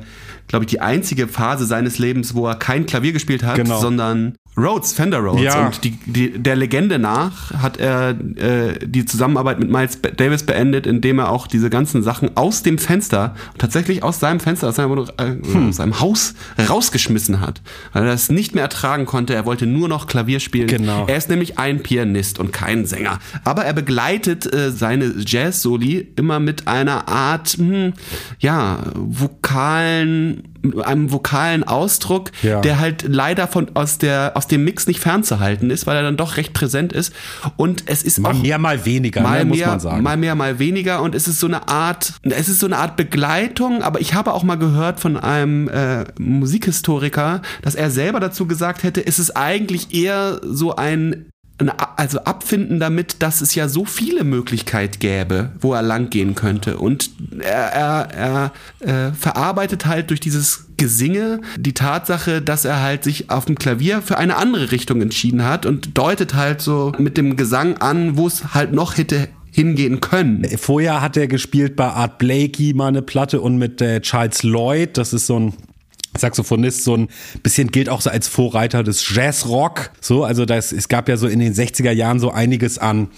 glaube ich, die einzige Phase seines Lebens, wo er kein Klavier gespielt hat, genau. sondern Rhodes, Fender Rhodes. Ja. Und die, die, der Legende nach hat er äh, die Zusammenarbeit mit Miles Davis beendet, indem er auch diese ganzen Sachen aus dem Fenster, tatsächlich aus seinem Fenster, aus seinem, äh, hm. aus seinem Haus rausgeschmissen hat. Weil er das nicht mehr ertragen konnte. Er wollte nur noch Klavier spielen. Genau. Er ist nämlich ein Pianist und kein Sänger. Aber er begleitet äh, seine Jazz-Soli immer mit einer Art, hm, ja, vokalen einem vokalen Ausdruck, ja. der halt leider von aus der aus dem Mix nicht fernzuhalten ist, weil er dann doch recht präsent ist und es ist mal auch mehr mal weniger, ne, mal mehr, muss man sagen. Mal mehr mal weniger und es ist so eine Art es ist so eine Art Begleitung, aber ich habe auch mal gehört von einem äh, Musikhistoriker, dass er selber dazu gesagt hätte, es ist eigentlich eher so ein also abfinden damit, dass es ja so viele Möglichkeiten gäbe, wo er langgehen könnte. Und er, er, er äh, verarbeitet halt durch dieses Gesinge die Tatsache, dass er halt sich auf dem Klavier für eine andere Richtung entschieden hat und deutet halt so mit dem Gesang an, wo es halt noch hätte hingehen können. Vorher hat er gespielt bei Art Blakey mal eine Platte und mit äh, Charles Lloyd, das ist so ein Saxophonist, so ein bisschen gilt auch so als Vorreiter des Jazzrock. So, also das, es gab ja so in den 60er Jahren so einiges an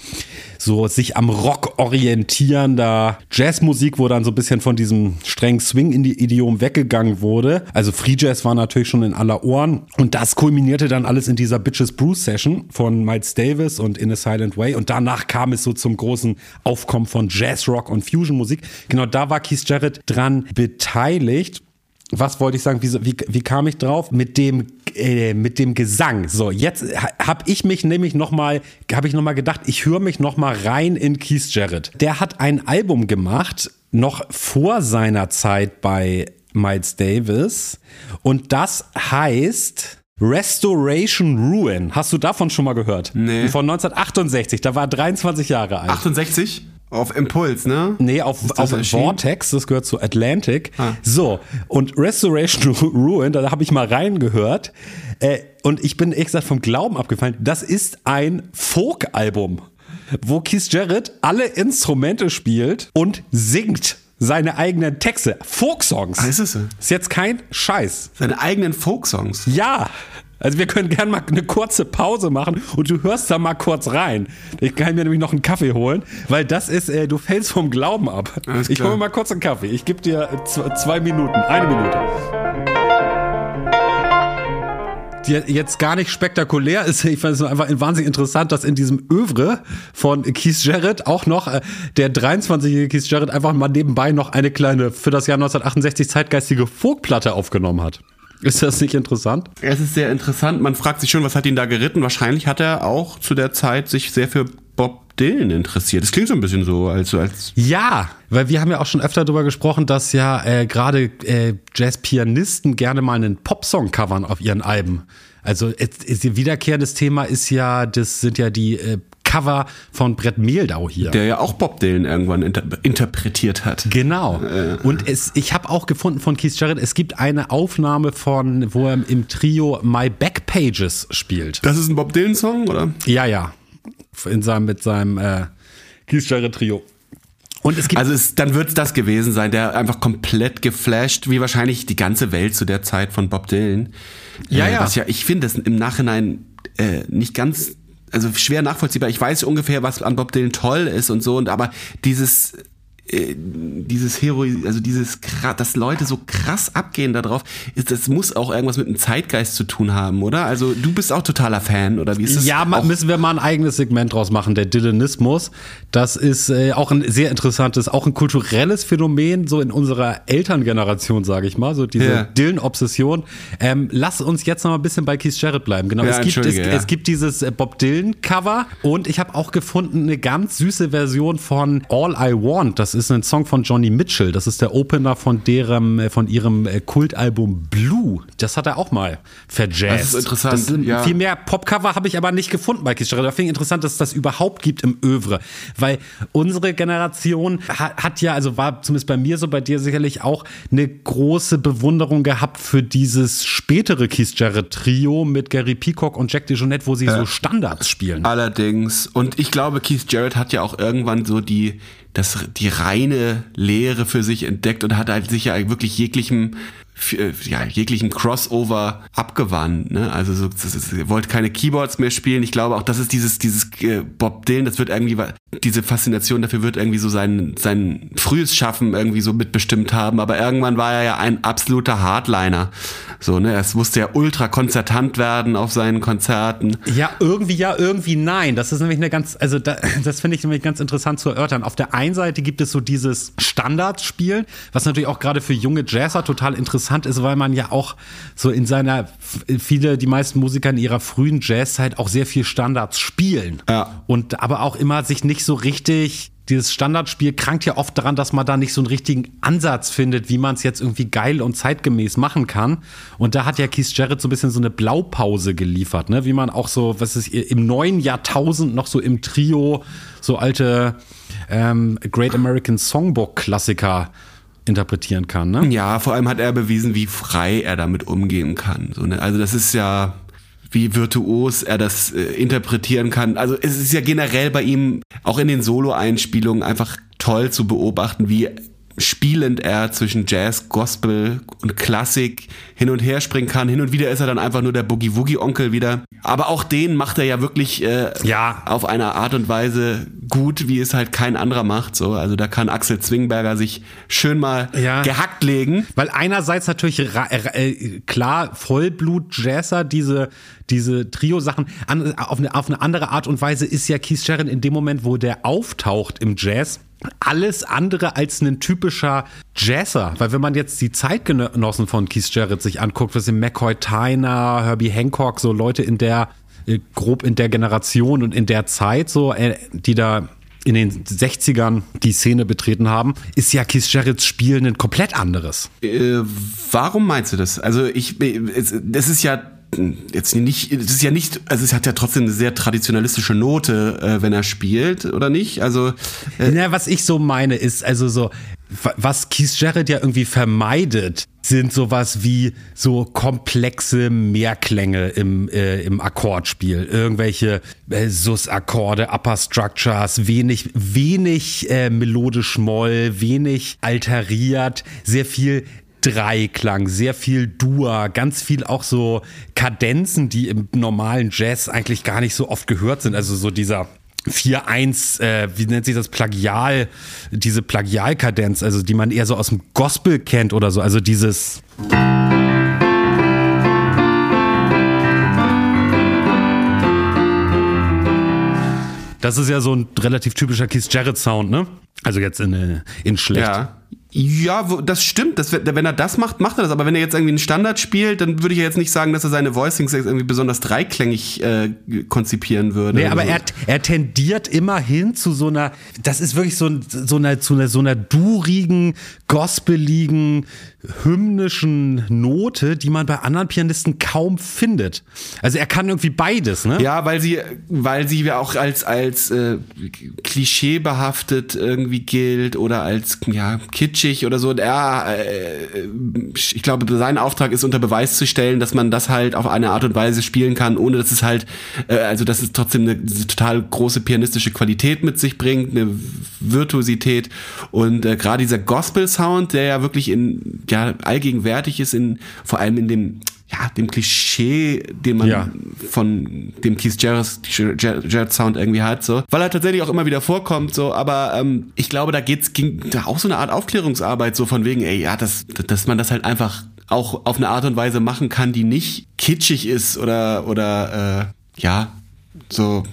so sich am Rock orientierender Jazzmusik, wo dann so ein bisschen von diesem strengen Swing-Idiom weggegangen wurde. Also Free Jazz war natürlich schon in aller Ohren. Und das kulminierte dann alles in dieser Bitches Bruce Session von Miles Davis und In a Silent Way. Und danach kam es so zum großen Aufkommen von Jazzrock und Fusion-Musik. Genau da war Keith Jarrett dran beteiligt was wollte ich sagen? Wie, wie, wie kam ich drauf? Mit dem, äh, mit dem Gesang. So, jetzt habe ich mich nämlich nochmal, habe ich nochmal gedacht, ich höre mich nochmal rein in Keith Jarrett. Der hat ein Album gemacht, noch vor seiner Zeit bei Miles Davis. Und das heißt Restoration Ruin. Hast du davon schon mal gehört? Nee. Von 1968. Da war 23 Jahre alt. 68? Auf Impuls, ne? Nee, auf, auf Vortex, das gehört zu Atlantic. Ah. So, und Restoration Ruin, da habe ich mal reingehört. Äh, und ich bin, ehrlich gesagt, vom Glauben abgefallen. Das ist ein Folk-Album, wo Keith Jarrett alle Instrumente spielt und singt seine eigenen Texte. Folksongs. Ah, ist es so? Ist jetzt kein Scheiß. Seine eigenen Folksongs? Ja. Also wir können gerne mal eine kurze Pause machen und du hörst da mal kurz rein. Ich kann mir nämlich noch einen Kaffee holen, weil das ist, äh, du fällst vom Glauben ab. Ich hole mir mal kurz einen Kaffee. Ich gebe dir zwei Minuten, eine Minute die jetzt gar nicht spektakulär ist. Ich fand es einfach wahnsinnig interessant, dass in diesem Övre von Keith Jarrett auch noch äh, der 23-jährige Keith Jarrett einfach mal nebenbei noch eine kleine für das Jahr 1968 zeitgeistige Folkplatte aufgenommen hat. Ist das nicht interessant? Es ist sehr interessant. Man fragt sich schon, was hat ihn da geritten? Wahrscheinlich hat er auch zu der Zeit sich sehr für Bob Dylan interessiert. Das klingt so ein bisschen so, als, als Ja, weil wir haben ja auch schon öfter darüber gesprochen, dass ja äh, gerade äh, Jazzpianisten gerne mal einen Popsong covern auf ihren Alben. Also es, es, wiederkehrendes Thema ist ja, das sind ja die äh, Cover von Brett Meldau hier. Der ja auch Bob Dylan irgendwann inter interpretiert hat. Genau. Äh. Und es, ich habe auch gefunden von Keith Jarrett, es gibt eine Aufnahme von, wo er im Trio My Backpages spielt. Das ist ein Bob Dylan-Song, oder? Ja, ja. In seinem, mit seinem äh, Keith Jarrett Trio. Und es gibt also es, dann wird es das gewesen sein, der einfach komplett geflasht, wie wahrscheinlich die ganze Welt zu der Zeit von Bob Dylan. Ja, äh, ja. Was ja. Ich finde das im Nachhinein äh, nicht ganz also schwer nachvollziehbar. Ich weiß ungefähr, was an Bob Dylan toll ist und so, und aber dieses dieses Hero, also dieses, dass Leute so krass abgehen darauf, ist, das muss auch irgendwas mit dem Zeitgeist zu tun haben, oder? Also du bist auch totaler Fan, oder wie ist das? Ja, müssen wir mal ein eigenes Segment draus machen, der Dylanismus. Das ist äh, auch ein sehr interessantes, auch ein kulturelles Phänomen, so in unserer Elterngeneration, sage ich mal, so diese ja. Dylan-Obsession. Ähm, lass uns jetzt noch mal ein bisschen bei Keith Jarrett bleiben. Genau, ja, es, gibt, es, ja. es gibt dieses äh, Bob Dylan-Cover und ich habe auch gefunden eine ganz süße Version von All I Want. Das ist ein Song von Johnny Mitchell. Das ist der Opener von deren, äh, von ihrem äh, Kultalbum Blue. Das hat er auch mal verjazzt. Das ist interessant. Das, ja. Viel mehr Popcover habe ich aber nicht gefunden bei Keith Jarrett. Da finde ich interessant, dass es das überhaupt gibt im Övre. Weil unsere Generation hat, hat ja, also war zumindest bei mir so, bei dir sicherlich auch eine große Bewunderung gehabt für dieses spätere Keith Jarrett Trio mit Gary Peacock und Jack DeJohnette, wo sie ja. so Standards spielen. Allerdings. Und ich glaube, Keith Jarrett hat ja auch irgendwann so die das, die reine Lehre für sich entdeckt und hat halt sich ja wirklich jeglichem ja, jeglichen Crossover abgewandt. Ne? Also so, er wollte keine Keyboards mehr spielen. Ich glaube auch, das ist dieses, dieses äh, Bob Dylan, das wird irgendwie, diese Faszination dafür wird irgendwie so sein, sein frühes Schaffen irgendwie so mitbestimmt haben. Aber irgendwann war er ja ein absoluter Hardliner. So, ne, es musste ja ultra konzertant werden auf seinen Konzerten. Ja, irgendwie ja, irgendwie nein. Das ist nämlich eine ganz, also da, das finde ich nämlich ganz interessant zu erörtern. Auf der einen Seite gibt es so dieses Standardspiel, was natürlich auch gerade für junge Jazzer total interessant ist, weil man ja auch so in seiner, viele, die meisten Musiker in ihrer frühen Jazzzeit auch sehr viel Standards spielen. Ja. Und aber auch immer sich nicht so richtig dieses Standardspiel krankt ja oft daran, dass man da nicht so einen richtigen Ansatz findet, wie man es jetzt irgendwie geil und zeitgemäß machen kann. Und da hat ja Keith Jarrett so ein bisschen so eine Blaupause geliefert, ne? Wie man auch so, was ist im neuen Jahrtausend noch so im Trio so alte ähm, Great American Songbook Klassiker interpretieren kann, ne? Ja, vor allem hat er bewiesen, wie frei er damit umgehen kann. So, ne? Also das ist ja wie virtuos er das äh, interpretieren kann. Also es ist ja generell bei ihm auch in den Solo-Einspielungen einfach toll zu beobachten, wie spielend er zwischen Jazz, Gospel und Klassik hin und her springen kann. Hin und wieder ist er dann einfach nur der Boogie-Woogie-Onkel wieder. Aber auch den macht er ja wirklich äh, ja. auf eine Art und Weise gut, wie es halt kein anderer macht. So, also da kann Axel Zwingberger sich schön mal ja. gehackt legen. Weil einerseits natürlich äh, klar Vollblut-Jazzer, diese diese Trio-Sachen auf eine, auf eine andere Art und Weise ist ja Keith Jarrett in dem Moment, wo der auftaucht im Jazz, alles andere als ein typischer Jazzer. Weil wenn man jetzt die Zeitgenossen von Keith Jarrett sich anguckt, was sind McCoy Tyner, Herbie Hancock, so Leute in der, äh, grob in der Generation und in der Zeit, so, äh, die da in den 60ern die Szene betreten haben, ist ja Keith Jarretts Spiel ein komplett anderes. Äh, warum meinst du das? Also ich, das ist ja jetzt nicht, es ist ja nicht, also es hat ja trotzdem eine sehr traditionalistische Note, äh, wenn er spielt, oder nicht? Also. Äh ja, was ich so meine, ist also so, was Keith Jarrett ja irgendwie vermeidet, sind sowas wie so komplexe Mehrklänge im, äh, im Akkordspiel. Irgendwelche äh, Sus-Akkorde, Upper Structures, wenig, wenig äh, melodisch Moll, wenig alteriert, sehr viel Dreiklang, sehr viel Dua, ganz viel auch so Kadenzen, die im normalen Jazz eigentlich gar nicht so oft gehört sind. Also so dieser 4-1, äh, wie nennt sich das, Plagial, diese Plagialkadenz, also die man eher so aus dem Gospel kennt oder so, also dieses. Das ist ja so ein relativ typischer Keith Jarrett Sound, ne? Also jetzt in, äh, in schlecht. Ja. Ja, das stimmt. Das, wenn er das macht, macht er das. Aber wenn er jetzt irgendwie einen Standard spielt, dann würde ich ja jetzt nicht sagen, dass er seine Voicings irgendwie besonders dreiklängig äh, konzipieren würde. Nee, aber so. er, er tendiert immer hin zu so einer, das ist wirklich so, so einer, zu einer, so einer durigen, gospeligen, hymnischen Note, die man bei anderen Pianisten kaum findet. Also er kann irgendwie beides, ne? Ja, weil sie, weil sie ja auch als, als äh, Klischee behaftet irgendwie gilt oder als ja, kitschig oder so. Er, äh, ich glaube, sein Auftrag ist unter Beweis zu stellen, dass man das halt auf eine Art und Weise spielen kann, ohne dass es halt, äh, also dass es trotzdem eine, eine total große pianistische Qualität mit sich bringt, eine Virtuosität und äh, gerade dieser Gospel-Sound, der ja wirklich in ja allgegenwärtig ist, in vor allem in dem ja, dem Klischee, den man ja. von dem Keith Jarrett, Jarrett Sound irgendwie hat, so. Weil er tatsächlich auch immer wieder vorkommt, so. Aber ähm, ich glaube, da geht's, ging da auch so eine Art Aufklärungsarbeit, so von wegen, ey, ja, das, dass man das halt einfach auch auf eine Art und Weise machen kann, die nicht kitschig ist oder, oder, äh, ja, so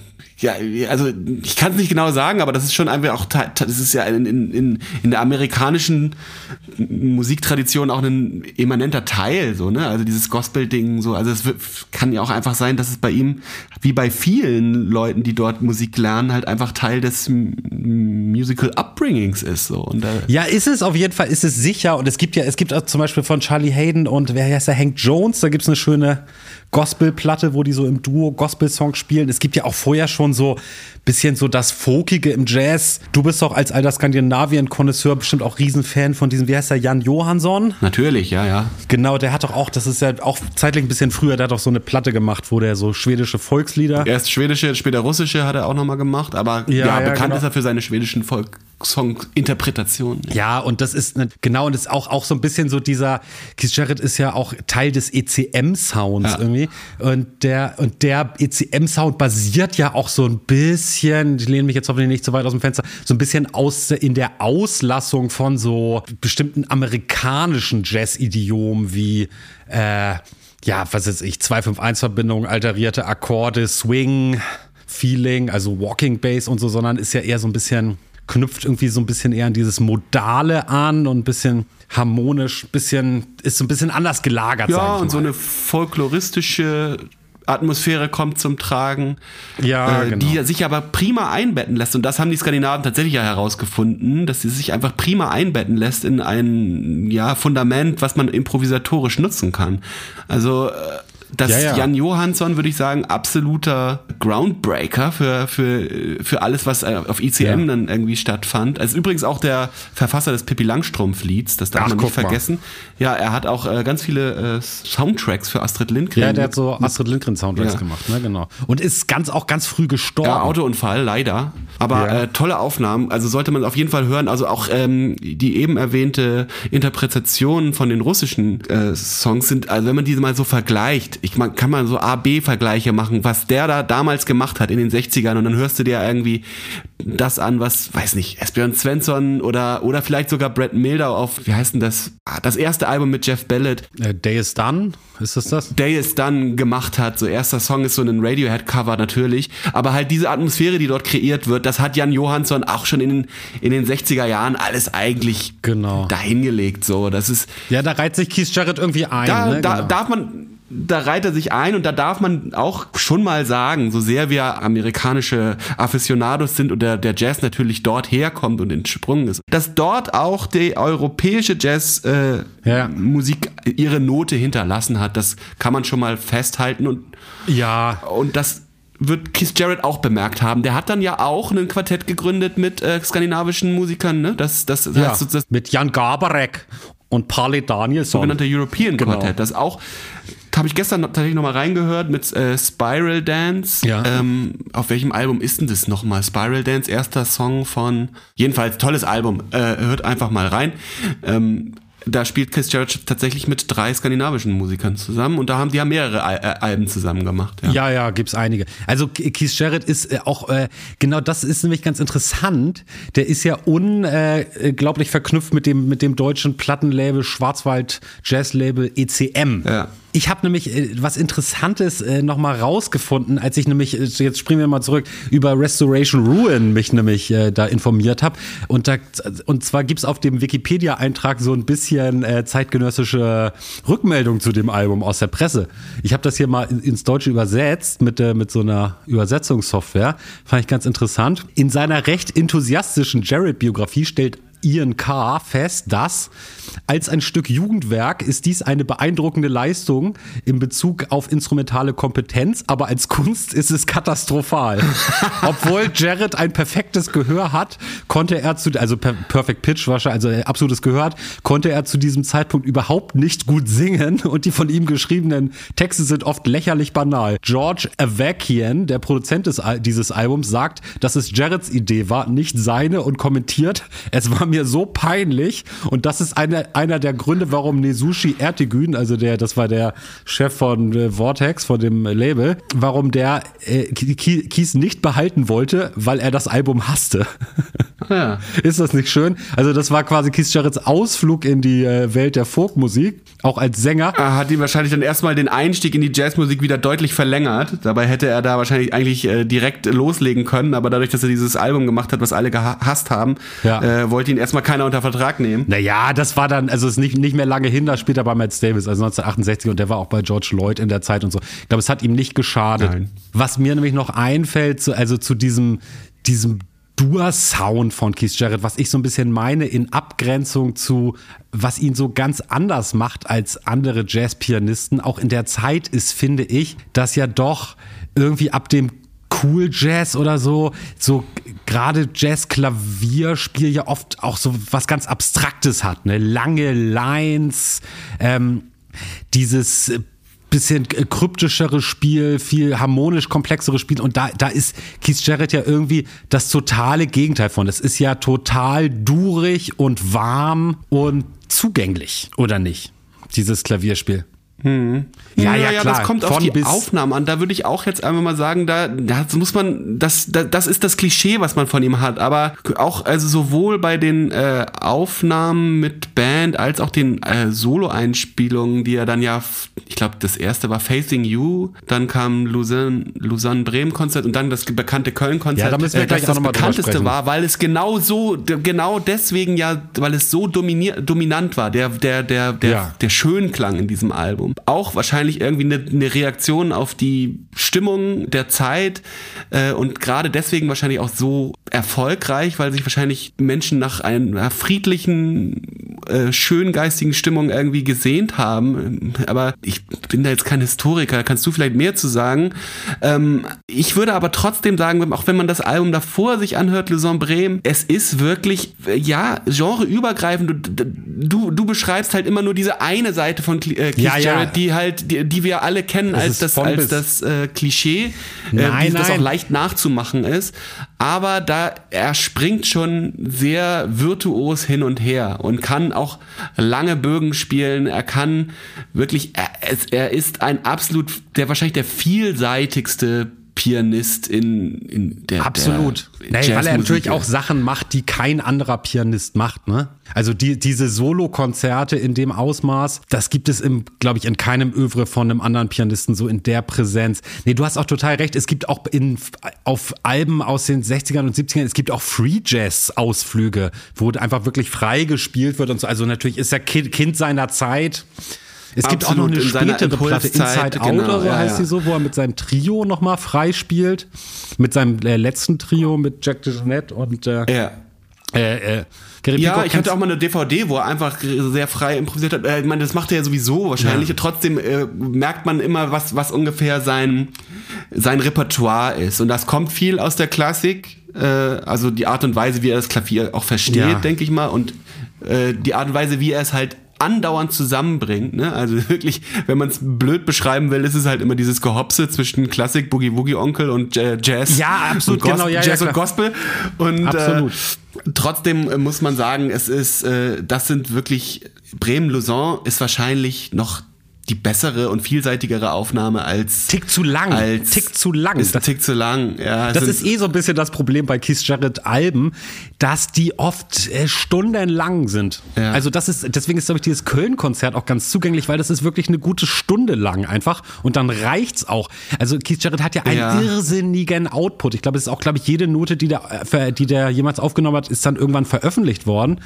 ja, also ich kann es nicht genau sagen, aber das ist schon einfach auch, das ist ja in, in, in der amerikanischen Musiktradition auch ein immanenter Teil, so, ne? Also dieses Gospel-Ding, so, also es kann ja auch einfach sein, dass es bei ihm, wie bei vielen Leuten, die dort Musik lernen, halt einfach Teil des Musical Upbringings ist, so. Und, äh ja, ist es auf jeden Fall, ist es sicher. Und es gibt ja, es gibt auch zum Beispiel von Charlie Hayden und wer heißt der, Hank Jones, da gibt es eine schöne Gospelplatte, wo die so im Duo Gospel-Song spielen. Es gibt ja auch vorher schon so bisschen so das Folkige im Jazz. Du bist doch als alter Skandinavien-Konnoisseur bestimmt auch Riesenfan von diesem, wie heißt der, Jan Johansson? Natürlich, ja, ja. Genau, der hat doch auch, das ist ja auch zeitlich ein bisschen früher, der hat doch so eine Platte gemacht, wo der so schwedische Volkslieder. Erst schwedische, später russische hat er auch nochmal gemacht, aber ja, ja, ja bekannt genau. ist er für seine schwedischen Volk Song-Interpretation. Ja, und das ist ne, genau, und das ist auch, auch so ein bisschen so dieser, Keith Jarrett ist ja auch Teil des ECM-Sounds ja. irgendwie. Und der, und der ECM-Sound basiert ja auch so ein bisschen, ich lehne mich jetzt hoffentlich nicht zu weit aus dem Fenster, so ein bisschen aus, in der Auslassung von so bestimmten amerikanischen Jazz-Idiomen wie, äh, ja, was ist ich, 251-Verbindung, alterierte Akkorde, Swing, Feeling, also Walking Bass und so, sondern ist ja eher so ein bisschen knüpft irgendwie so ein bisschen eher an dieses Modale an und ein bisschen harmonisch, bisschen, ist so ein bisschen anders gelagert. Ja, und so eine folkloristische Atmosphäre kommt zum Tragen, ja, äh, genau. die sich aber prima einbetten lässt. Und das haben die Skandinaven tatsächlich ja herausgefunden, dass sie sich einfach prima einbetten lässt in ein ja, Fundament, was man improvisatorisch nutzen kann. Also äh, dass Ja, ja. Jan Johansson, würde ich sagen, absoluter Groundbreaker für, für, für alles, was äh, auf ICM Ja. dann irgendwie stattfand. Also übrigens auch der Verfasser des Pippi Langstrumpf-Lieds, das darf Ach, man nicht guck mal. vergessen. Ja, er hat auch äh, ganz viele äh, Soundtracks für Astrid Lindgren. Ja, der hat so Astrid Lindgren Soundtracks gemacht, ne, genau. Und ist ganz auch ganz früh gestorben. Ja, Autounfall, leider. Aber äh, tolle Aufnahmen, also sollte man auf jeden Fall hören. Also auch ähm, die eben erwähnte Interpretation von den russischen äh, Songs sind, also wenn man diese mal so vergleicht, ich man kann man so A-B-Vergleiche machen, was der da damals gemacht hat in den 60ern und dann hörst du dir irgendwie das an, was, weiß nicht, Esbjörn Svensson oder, oder vielleicht sogar Brad Mildau auf, wie heißt denn das? Ah, Das erste Album mit Jeff Ballard, Äh, Day is Done, ist das das? Day is Done gemacht hat. So erster Song ist so ein Radiohead-Cover natürlich. Aber halt diese Atmosphäre, die dort kreiert wird, das hat Jan Johansson auch schon in, den- in den 60er Jahren alles eigentlich Genau. dahingelegt. So, das ist, Ja, da reiht sich Keith Jarrett irgendwie ein. da, ne? da genau. darf man, da reiht er sich ein und da darf man auch schon mal sagen, so sehr wir amerikanische Aficionados sind und der, der Jazz natürlich dort herkommt und entsprungen ist, dass dort auch die europäische Jazzmusik äh, Ja. Musik ihre Note hinterlassen hat, das kann man schon mal festhalten und ja, und das wird Keith Jarrett auch bemerkt haben. Der hat dann ja auch ein Quartett gegründet mit äh, skandinavischen Musikern, ne? Das, das, das ja. so das mit Jan Gabarek und Pali Danielsson. sogenannte European Genau. Quartett. Das auch, habe ich gestern tatsächlich nochmal reingehört mit äh, Spiral Dance. Ja. Ähm, auf welchem Album ist denn das nochmal? Spiral Dance, erster Song von, jedenfalls tolles Album. Äh, hört einfach mal rein. Ähm, da spielt Keith Jarrett tatsächlich mit drei skandinavischen Musikern zusammen und da haben die ja mehrere Al äh, Alben zusammen gemacht. Ja. Ja, ja, gibt's einige. Also Keith Jarrett ist äh, auch, äh, genau das ist nämlich ganz interessant. Der ist ja unglaublich verknüpft mit dem, mit dem deutschen Plattenlabel Schwarzwald Jazzlabel ECM. Ja. Ich habe nämlich äh, was Interessantes äh, nochmal rausgefunden, als ich nämlich, äh, jetzt springen wir mal zurück, über Restoration Ruin mich nämlich äh, da informiert habe. Und, und zwar gibt's auf dem Wikipedia-Eintrag so ein bisschen äh, zeitgenössische Rückmeldung zu dem Album aus der Presse. Ich habe das hier mal in- ins Deutsche übersetzt mit, äh, mit so einer Übersetzungssoftware. Fand ich ganz interessant. In seiner recht enthusiastischen Jared-Biografie stellt Ian Carr fest, dass als ein Stück Jugendwerk ist dies eine beeindruckende Leistung in Bezug auf instrumentale Kompetenz, aber als Kunst ist es katastrophal. Obwohl Jared ein perfektes Gehör hat, konnte er zu, also per, Perfect Pitch wahrscheinlich, also äh, absolutes Gehör hat, konnte er zu diesem Zeitpunkt überhaupt nicht gut singen und die von ihm geschriebenen Texte sind oft lächerlich banal. George Avakian, der Produzent des, dieses Albums, sagt, dass es Jareds Idee war, nicht seine und kommentiert, es war mir so peinlich und das ist einer, einer der Gründe, warum Nesushi Ertegün, also der, das war der Chef von äh, Vortex, von dem Label, warum der äh, Ki- Ki- Kies nicht behalten wollte, weil er das Album hasste. Ja. Ist das nicht schön? Also das war quasi Keith Jarretts Ausflug in die äh, Welt der Folkmusik, auch als Sänger. Er hat ihm wahrscheinlich dann erstmal den Einstieg in die Jazzmusik wieder deutlich verlängert. Dabei hätte er da wahrscheinlich eigentlich äh, direkt loslegen können, aber dadurch, dass er dieses Album gemacht hat, was alle gehasst haben, Ja. äh, wollte ihn erstmal keiner unter Vertrag nehmen. Naja, das war dann, also es ist nicht, nicht mehr lange hin, da spielt er bei Matt Davis, also 1968 und der war auch bei George Lloyd in der Zeit und so. Ich glaube, es hat ihm nicht geschadet. Nein. Was mir nämlich noch einfällt, so, also zu diesem, diesem Dur-Sound von Keith Jarrett, was ich so ein bisschen meine in Abgrenzung zu, was ihn so ganz anders macht als andere Jazzpianisten, auch in der Zeit ist, finde ich, dass ja doch irgendwie ab dem Cool Jazz oder so, so gerade Jazz-Klavierspiel ja oft auch so was ganz Abstraktes hat, ne? Lange Lines, ähm, dieses bisschen kryptischere Spiel, viel harmonisch komplexere Spiel und da, da ist Keith Jarrett ja irgendwie das totale Gegenteil von. Es ist ja total durig und warm und zugänglich, oder nicht? Dieses Klavierspiel. Ja, ja, klar. das kommt auf Von die bis- Aufnahmen an. Da würde ich auch jetzt einfach mal sagen, da, da muss man, das, da, das ist das Klischee, was man von ihm hat. Aber auch, also sowohl bei den äh, Aufnahmen mit Band als auch den äh, Solo-Einspielungen, die er dann ja, ich glaube, das erste war Facing You, dann kam Lausanne, Lausanne Bremen Konzert und dann das bekannte Köln Konzert. Ja, da müssen wir äh, gleich das das bekannteste war, weil es genau so, genau deswegen ja, weil es so dominier, dominant war, der, der, der, der, Ja. der Schönklang in diesem Album. Auch wahrscheinlich irgendwie eine, eine Reaktion auf die Stimmung der Zeit äh, und gerade deswegen wahrscheinlich auch so erfolgreich, weil sich wahrscheinlich Menschen nach einer friedlichen äh, schön geistigen Stimmung irgendwie gesehnt haben. Aber ich bin da jetzt kein Historiker, kannst du vielleicht mehr zu sagen. Ähm, ich würde aber trotzdem sagen, auch wenn man das Album davor sich anhört, Le Bremen, es ist wirklich, äh, ja, genreübergreifend. Du, du, du beschreibst halt immer nur diese eine Seite von äh, Keith ja, Jarrett, ja. die halt, die, die wir alle kennen das als das, als das äh, Klischee, nein, äh, das auch leicht nachzumachen ist. Aber da er springt schon sehr virtuos hin und her und kann auch lange Bögen spielen. Er kann wirklich, er, er ist ein absolut, der wahrscheinlich der vielseitigste Pianist in, in der Absolut. Der nee, weil er natürlich auch Sachen macht, die kein anderer Pianist macht, ne? Also die, diese Solo-Konzerte in dem Ausmaß, das gibt es glaube ich, in keinem Övre von einem anderen Pianisten so in der Präsenz. Nee, du hast auch total recht. Es gibt auch in, auf Alben aus den 60ern und 70ern, es gibt auch Free Jazz-Ausflüge, wo einfach wirklich frei gespielt wird und so. Also natürlich ist er kind seiner Zeit. Es gibt auch noch eine spätere Platte, Inside Out genau, oder so ja, heißt ja. sie so, wo er mit seinem Trio nochmal frei spielt. Mit seinem äh, letzten Trio mit Jack DeJohnette und äh, ja. Äh, äh, ja, ich hatte auch mal eine DVD, wo er einfach sehr frei improvisiert hat. Äh, ich meine, das macht er ja sowieso wahrscheinlich. Ja. Trotzdem äh, merkt man immer, was, was ungefähr sein, sein Repertoire ist. Und das kommt viel aus der Klassik. Äh, also die Art und Weise, wie er das Klavier auch versteht, ja. denke ich mal. Und äh, die Art und Weise, wie er es halt andauernd zusammenbringt. Ne? Also wirklich, wenn man es blöd beschreiben will, ist es halt immer dieses Gehopse zwischen Klassik, Boogie Woogie Onkel und äh, Jazz. Ja, absolut, genau, ja, Jazz ja, und Gospel. Und absolut. Äh, trotzdem muss man sagen, es ist, äh, das sind wirklich Bremen-Lausanne ist wahrscheinlich noch die bessere und vielseitigere Aufnahme als Tick zu lang. Als Tick zu lang. Ist das, Tick zu lang. Ja, das ist eh so ein bisschen das Problem bei Keith Jarrett Alben, dass die oft äh, stundenlang sind. Ja. Also das ist deswegen ist glaube ich dieses Köln Konzert auch ganz zugänglich, weil das ist wirklich eine gute Stunde lang einfach und dann reicht's auch. Also Keith Jarrett hat ja einen ja. irrsinnigen Output. Ich glaube, es ist auch glaube ich jede Note, die der äh, die der jemals aufgenommen hat, ist dann irgendwann veröffentlicht worden,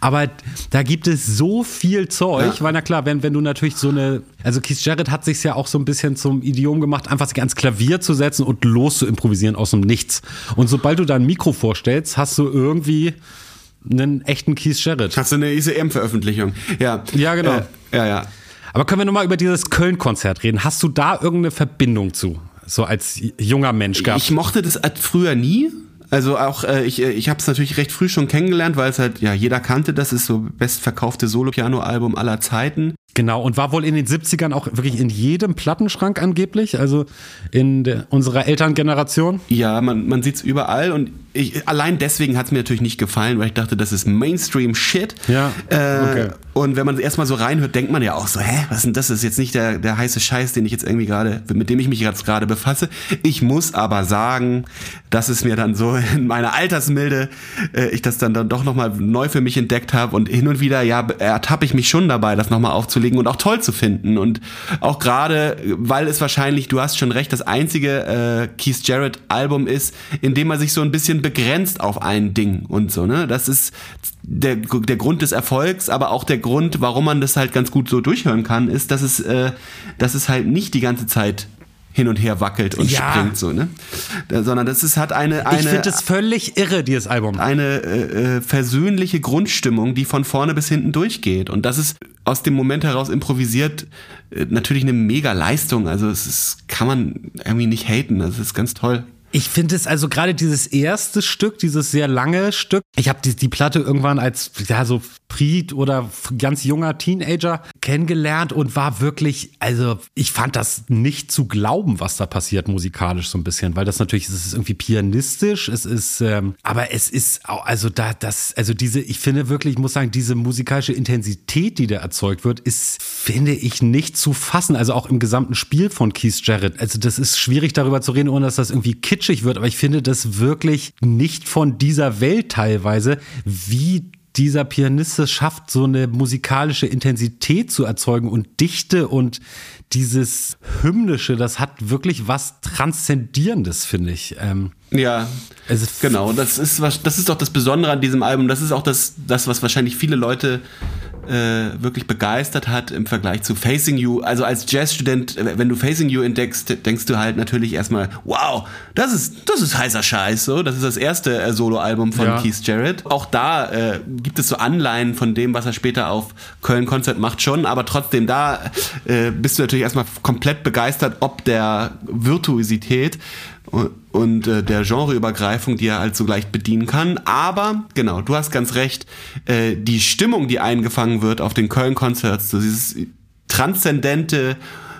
aber da gibt es so viel Zeug, weil na klar, wenn wenn du natürlich so eine also Keith Jarrett hat sich ja auch so ein bisschen zum Idiom gemacht, einfach sich ans Klavier zu setzen und los zu improvisieren aus dem Nichts. Und sobald du da ein Mikro vorstellst, hast du irgendwie einen echten Keith Jarrett. Hast du eine ICM-Veröffentlichung? Ja. Ja, genau. Äh, ja, ja. Aber können wir nochmal über dieses Köln-Konzert reden? Hast du da irgendeine Verbindung zu? So als junger Mensch gehabt? Ich mochte das früher nie. Also auch äh, ich, äh, ich habe es natürlich recht früh schon kennengelernt, weil es halt ja jeder kannte, das ist so bestverkaufte Solo-Piano-Album aller Zeiten. Genau, und war wohl in den 70ern auch wirklich in jedem Plattenschrank angeblich, also in der, unserer Elterngeneration. Ja, man, man sieht es überall und ich, allein deswegen hat es mir natürlich nicht gefallen, weil ich dachte, das ist Mainstream-Shit. Ja. Äh, okay. Und wenn man erstmal so reinhört, denkt man ja auch so, hä, was denn das? Das ist jetzt nicht der, der heiße Scheiß, den ich jetzt irgendwie gerade, mit dem ich mich jetzt gerade befasse. Ich muss aber sagen, dass es mir dann so in meiner Altersmilde, äh, ich das dann, dann doch nochmal neu für mich entdeckt habe und hin und wieder, ja, ertappe ich mich schon dabei, das nochmal aufzulegen und auch toll zu finden. Und auch gerade, weil es wahrscheinlich, du hast schon recht, das einzige äh, Keith Jarrett Album ist, in dem man sich so ein bisschen begrenzt auf ein Ding und so, ne? Das ist der, der Grund des Erfolgs, aber auch der Grund, warum man das halt ganz gut so durchhören kann, ist, dass es, äh, dass es halt nicht die ganze Zeit hin und her wackelt und ja. springt so, ne? Sondern das ist hat eine eine Ich finde es völlig irre dieses Album. Eine äh, äh, versöhnliche Grundstimmung, die von vorne bis hinten durchgeht und das ist aus dem Moment heraus improvisiert äh, natürlich eine mega Leistung, also es ist, kann man irgendwie nicht haten, das ist ganz toll. Ich finde es also gerade dieses erste Stück, dieses sehr lange Stück. Ich habe die, die Platte irgendwann als ja so Fried oder ganz junger Teenager kennengelernt und war wirklich, also ich fand das nicht zu glauben, was da passiert musikalisch so ein bisschen, weil das natürlich es ist irgendwie pianistisch, es ist, ähm, aber es ist auch, also da das, also diese, ich finde wirklich, ich muss sagen, diese musikalische Intensität, die da erzeugt wird, ist, finde ich, nicht zu fassen. Also auch im gesamten Spiel von Keith Jarrett. Also das ist schwierig darüber zu reden, ohne dass das irgendwie kitschig wird, aber ich finde das wirklich nicht von dieser Welt teilweise, wie dieser Pianist es schafft, so eine musikalische Intensität zu erzeugen und Dichte und dieses Hymnische, das hat wirklich was Transzendierendes, finde ich. Ähm, ja, genau. Das ist, das ist doch das Besondere an diesem Album. Das ist auch das, das was wahrscheinlich viele Leute äh, wirklich begeistert hat im Vergleich zu Facing You. Also als Jazzstudent, äh, wenn du Facing You entdeckst, denkst du halt natürlich erstmal, wow, das ist, das ist heißer Scheiß. So. Das ist das erste äh, Soloalbum von ja. Keith Jarrett. Auch da äh, gibt es so Anleihen von dem, was er später auf Köln-Konzert macht schon, aber trotzdem da äh, bist du natürlich erstmal komplett begeistert, ob der Virtuosität und äh, der Genreübergreifung, die er halt so leicht bedienen kann. Aber, genau, du hast ganz recht, äh, die Stimmung, die eingefangen wird auf den Köln-Konzerts, so dieses transzendente,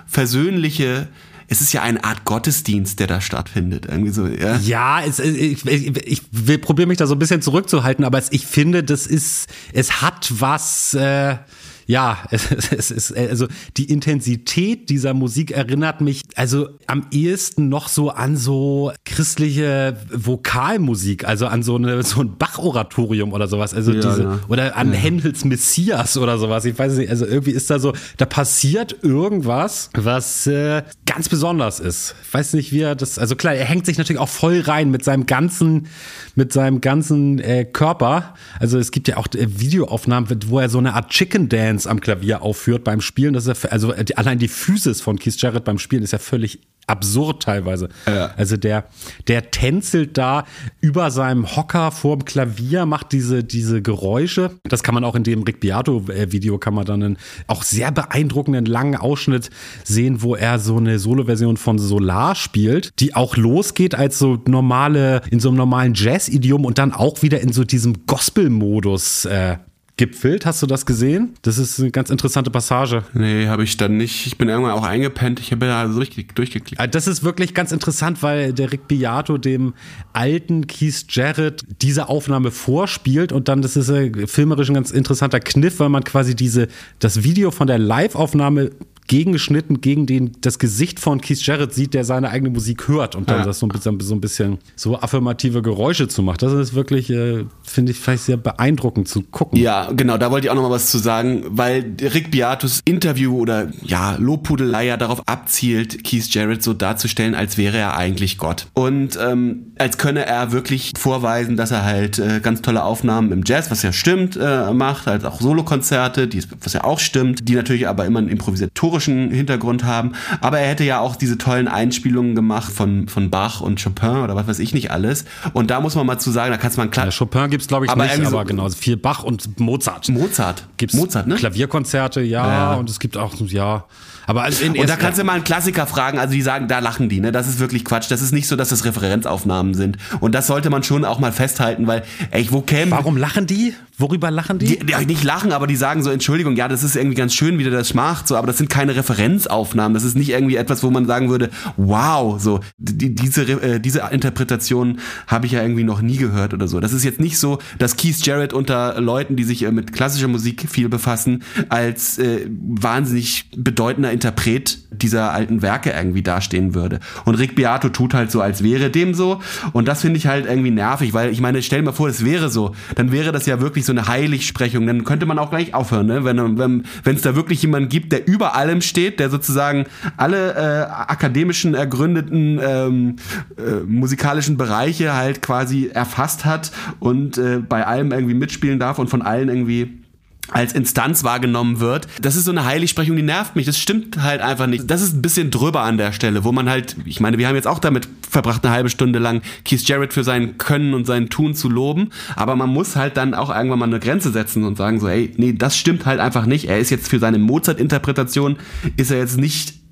versöhnliche, es ist ja eine Art Gottesdienst, der da stattfindet. Irgendwie so, ja. Ja, es, ich, ich, ich will probieren mich da so ein bisschen zurückzuhalten, aber es, ich finde, das ist, es hat was. Äh ja, es, es ist, also die Intensität dieser Musik erinnert mich also am ehesten noch so an so christliche Vokalmusik, also an so, eine, so ein Bach-Oratorium oder sowas, also ja, diese, ja. oder an ja. Händels Messias oder sowas, ich weiß nicht, also irgendwie ist da so, da passiert irgendwas, was äh, ganz besonders ist. Ich weiß nicht, wie er das, also klar, er hängt sich natürlich auch voll rein mit seinem ganzen, mit seinem ganzen äh, Körper, also es gibt ja auch äh, Videoaufnahmen, wo er so eine Art Chicken Dance Dance am Klavier aufführt beim Spielen. Das ist ja, also äh, allein die Physis von Keith Jarrett beim Spielen ist ja völlig absurd teilweise. Ja. Also der, der tänzelt da über seinem Hocker vorm Klavier, macht diese, diese Geräusche. Das kann man auch in dem Rick Beato-Video, kann man dann einen auch sehr beeindruckenden langen Ausschnitt sehen, wo er so eine Solo-Version von Solar spielt, die auch losgeht als so normale, in so einem normalen Jazz-Idiom und dann auch wieder in so diesem Gospel-Modus äh, gipfelt. Hast du das gesehen? Das ist eine ganz interessante Passage. Nee, habe ich dann nicht. Ich bin irgendwann auch eingepennt. Ich habe da so richtig durchgeklickt. Ah, das ist wirklich ganz interessant, weil der Rick Beato dem alten Keith Jarrett diese Aufnahme vorspielt und dann, das ist ein filmerisch ein ganz interessanter Kniff, weil man quasi diese, das Video von der Live-Aufnahme gegengeschnitten gegen den, das Gesicht von Keith Jarrett sieht, der seine eigene Musik hört und dann ja. das so ein, bisschen, so ein bisschen so affirmative Geräusche zu machen. Das ist wirklich, äh, finde ich, vielleicht sehr beeindruckend zu gucken. Ja, genau, da wollte ich auch noch mal was zu sagen, weil Rick Beatus Interview oder ja, Lobpudelei ja darauf abzielt, Keith Jarrett so darzustellen, als wäre er eigentlich Gott. Und ähm, als könne er wirklich vorweisen, dass er halt äh, ganz tolle Aufnahmen im Jazz, was ja stimmt, äh, macht, halt auch Solokonzerte, was ja auch stimmt, die natürlich aber immer ein improvisatorisch historischen Hintergrund haben. Aber er hätte ja auch diese tollen Einspielungen gemacht von, von Bach und Chopin oder was weiß ich nicht alles. Und da muss man mal zu sagen, da kannst man klar. Ja, Chopin gibt's glaube ich aber nicht, aber genau, viel Bach und Mozart. Mozart. Gibt's Mozart, ne? Klavierkonzerte, ja, ja. und es gibt auch, ja. Aber also und da kannst du mal einen Klassiker fragen, also die sagen, da lachen die, ne? Das ist wirklich Quatsch. Das ist nicht so, dass das Referenzaufnahmen sind. Und das sollte man schon auch mal festhalten, weil, ey, wo kämen. Warum lachen die? Worüber lachen die? die? die? Nicht lachen, aber die sagen so, Entschuldigung, ja, das ist irgendwie ganz schön, wie der das macht, so, aber das sind keine Referenzaufnahmen. Das ist nicht irgendwie etwas, wo man sagen würde, wow, so, die, diese, äh, diese Interpretation habe ich ja irgendwie noch nie gehört oder so. Das ist jetzt nicht so, dass Keith Jarrett unter Leuten, die sich äh, mit klassischer Musik viel befassen, als äh, wahnsinnig bedeutender Interpret dieser alten Werke irgendwie dastehen würde. Und Rick Beato tut halt so, als wäre dem so. Und das finde ich halt irgendwie nervig, weil ich meine, stell dir mal vor, es wäre so. Dann wäre das ja wirklich so eine Heiligsprechung. Dann könnte man auch gleich aufhören, ne? wenn wenn wenn, es da wirklich jemanden gibt, der über allem steht, der sozusagen alle äh, akademischen ergründeten ähm, äh, musikalischen Bereiche halt quasi erfasst hat und äh, bei allem irgendwie mitspielen darf und von allen irgendwie als Instanz wahrgenommen wird. Das ist so eine Heiligsprechung, die nervt mich. Das stimmt halt einfach nicht. Das ist ein bisschen drüber an der Stelle, wo man halt, ich meine, wir haben jetzt auch damit verbracht, eine halbe Stunde lang Keith Jarrett für sein Können und sein Tun zu loben, aber man muss halt dann auch irgendwann mal eine Grenze setzen und sagen so, ey, nee, das stimmt halt einfach nicht. Er ist jetzt für seine Mozart-Interpretation, ist er jetzt nicht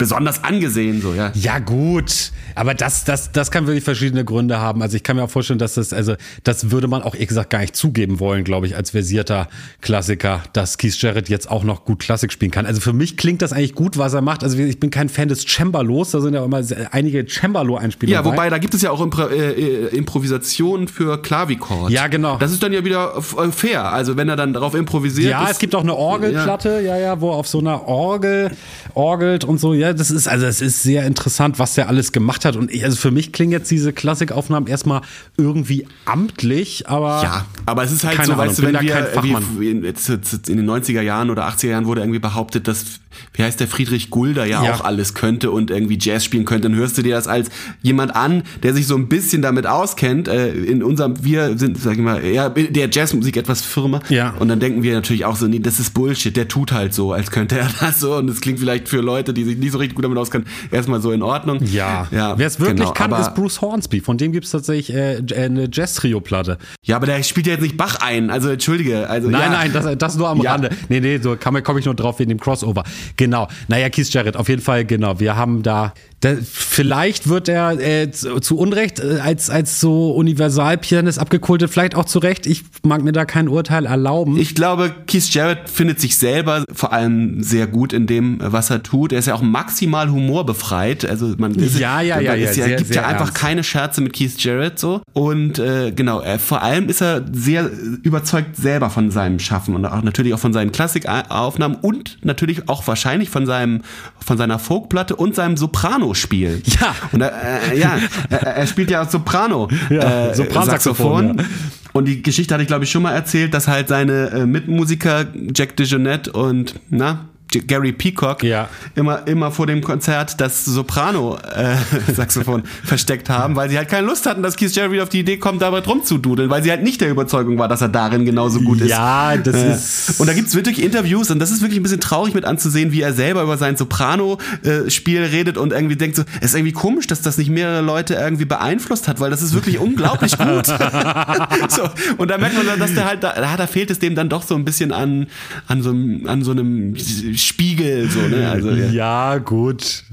besonders angesehen, so, ja. Ja, gut. Aber das, das, das kann wirklich verschiedene Gründe haben. Also ich kann mir auch vorstellen, dass das, also, das würde man auch, ehrlich gesagt, gar nicht zugeben wollen, glaube ich, als versierter Klassiker, dass Keith Jarrett jetzt auch noch gut Klassik spielen kann. Also für mich klingt das eigentlich gut, was er macht. Also ich bin kein Fan des Cembalos, da sind ja immer einige Cembalo-Einspielungen. Ja, wobei, da gibt es ja auch Impro äh, äh Improvisationen für Klavichord. Ja, genau. Das ist dann ja wieder äh, fair. Also wenn er dann darauf improvisiert. Ja, es gibt auch eine Orgelplatte, ja. ja, ja, wo auf so einer Orgel orgelt und so, ja, das ist, also es ist sehr interessant, was der alles gemacht hat. Und ich, also für mich klingen jetzt diese Klassikaufnahmen erstmal irgendwie amtlich, aber. Ja, aber es ist halt so, Ahnung, weißt du, wenn wir, wie, in den 90er Jahren oder 80er Jahren wurde irgendwie behauptet, dass wie heißt der Friedrich Gulder ja, Ja. auch alles könnte und irgendwie Jazz spielen könnte, dann hörst du dir das als jemand an, der sich so ein bisschen damit auskennt. Äh, in unserem, wir sind, sag ich mal, eher der Jazzmusik etwas Firma. Ja. Und dann denken wir natürlich auch so, nee, das ist Bullshit, der tut halt so, als könnte er das so. Und das klingt vielleicht für Leute, die sich nicht so richtig gut damit auskennen, erstmal so in Ordnung. Ja, ja wer es wirklich genau, kann, ist Bruce Hornsby. Von dem gibt es tatsächlich äh, eine Jazz-Trio-Platte. Ja, aber der spielt ja jetzt nicht Bach ein, also entschuldige. Also, Nein, ja. nein, das, das nur am Ja. Rande. Nee, nee, so komme komm ich nur drauf wegen dem Crossover. Genau. Naja, Keith Jarrett, auf jeden Fall, genau. Wir haben da, da vielleicht wird er äh, zu, zu Unrecht äh, als, als so Universalpianist abgekultet, vielleicht auch zu Recht. Ich mag mir da kein Urteil erlauben. Ich glaube, Keith Jarrett findet sich selber vor allem sehr gut in dem, was er tut. Er ist ja auch maximal humorbefreit. Also man ist, Ja, ja, ja, ist ja, sehr, gibt sehr ja einfach ernst. keine Scherze mit Keith Jarrett so. Und äh, genau, er, vor allem ist er sehr überzeugt selber von seinem Schaffen und auch natürlich auch von seinen Klassikaufnahmen und natürlich auch wahrscheinlich von seinem von seiner Folkplatte und seinem Soprano-Spiel. Ja. Und er, äh, ja, er, er spielt ja Soprano, Ja, äh, Sopransaxophon, Saxophon. ja. Und die Geschichte hatte ich, glaube ich, schon mal erzählt, dass halt seine äh, Mitmusiker Jack DeJohnette und, na, Gary Peacock Ja. immer, immer vor dem Konzert das Soprano-Saxophon versteckt haben, weil sie halt keine Lust hatten, dass Keith Jarrett auf die Idee kommt, dabei rumzududeln, weil sie halt nicht der Überzeugung war, dass er darin genauso gut ist. Ja, das Äh, ist- Und da gibt's wirklich Interviews und das ist wirklich ein bisschen traurig mit anzusehen, wie er selber über sein Soprano-Spiel redet und irgendwie denkt so, es ist irgendwie komisch, dass das nicht mehrere Leute irgendwie beeinflusst hat, weil das ist wirklich unglaublich gut. so, und da merkt man dann, dass der halt, da, da, fehlt es dem dann doch so ein bisschen an, an, so, an so einem Spiegel, so, ne? Also, ja. Ja, gut.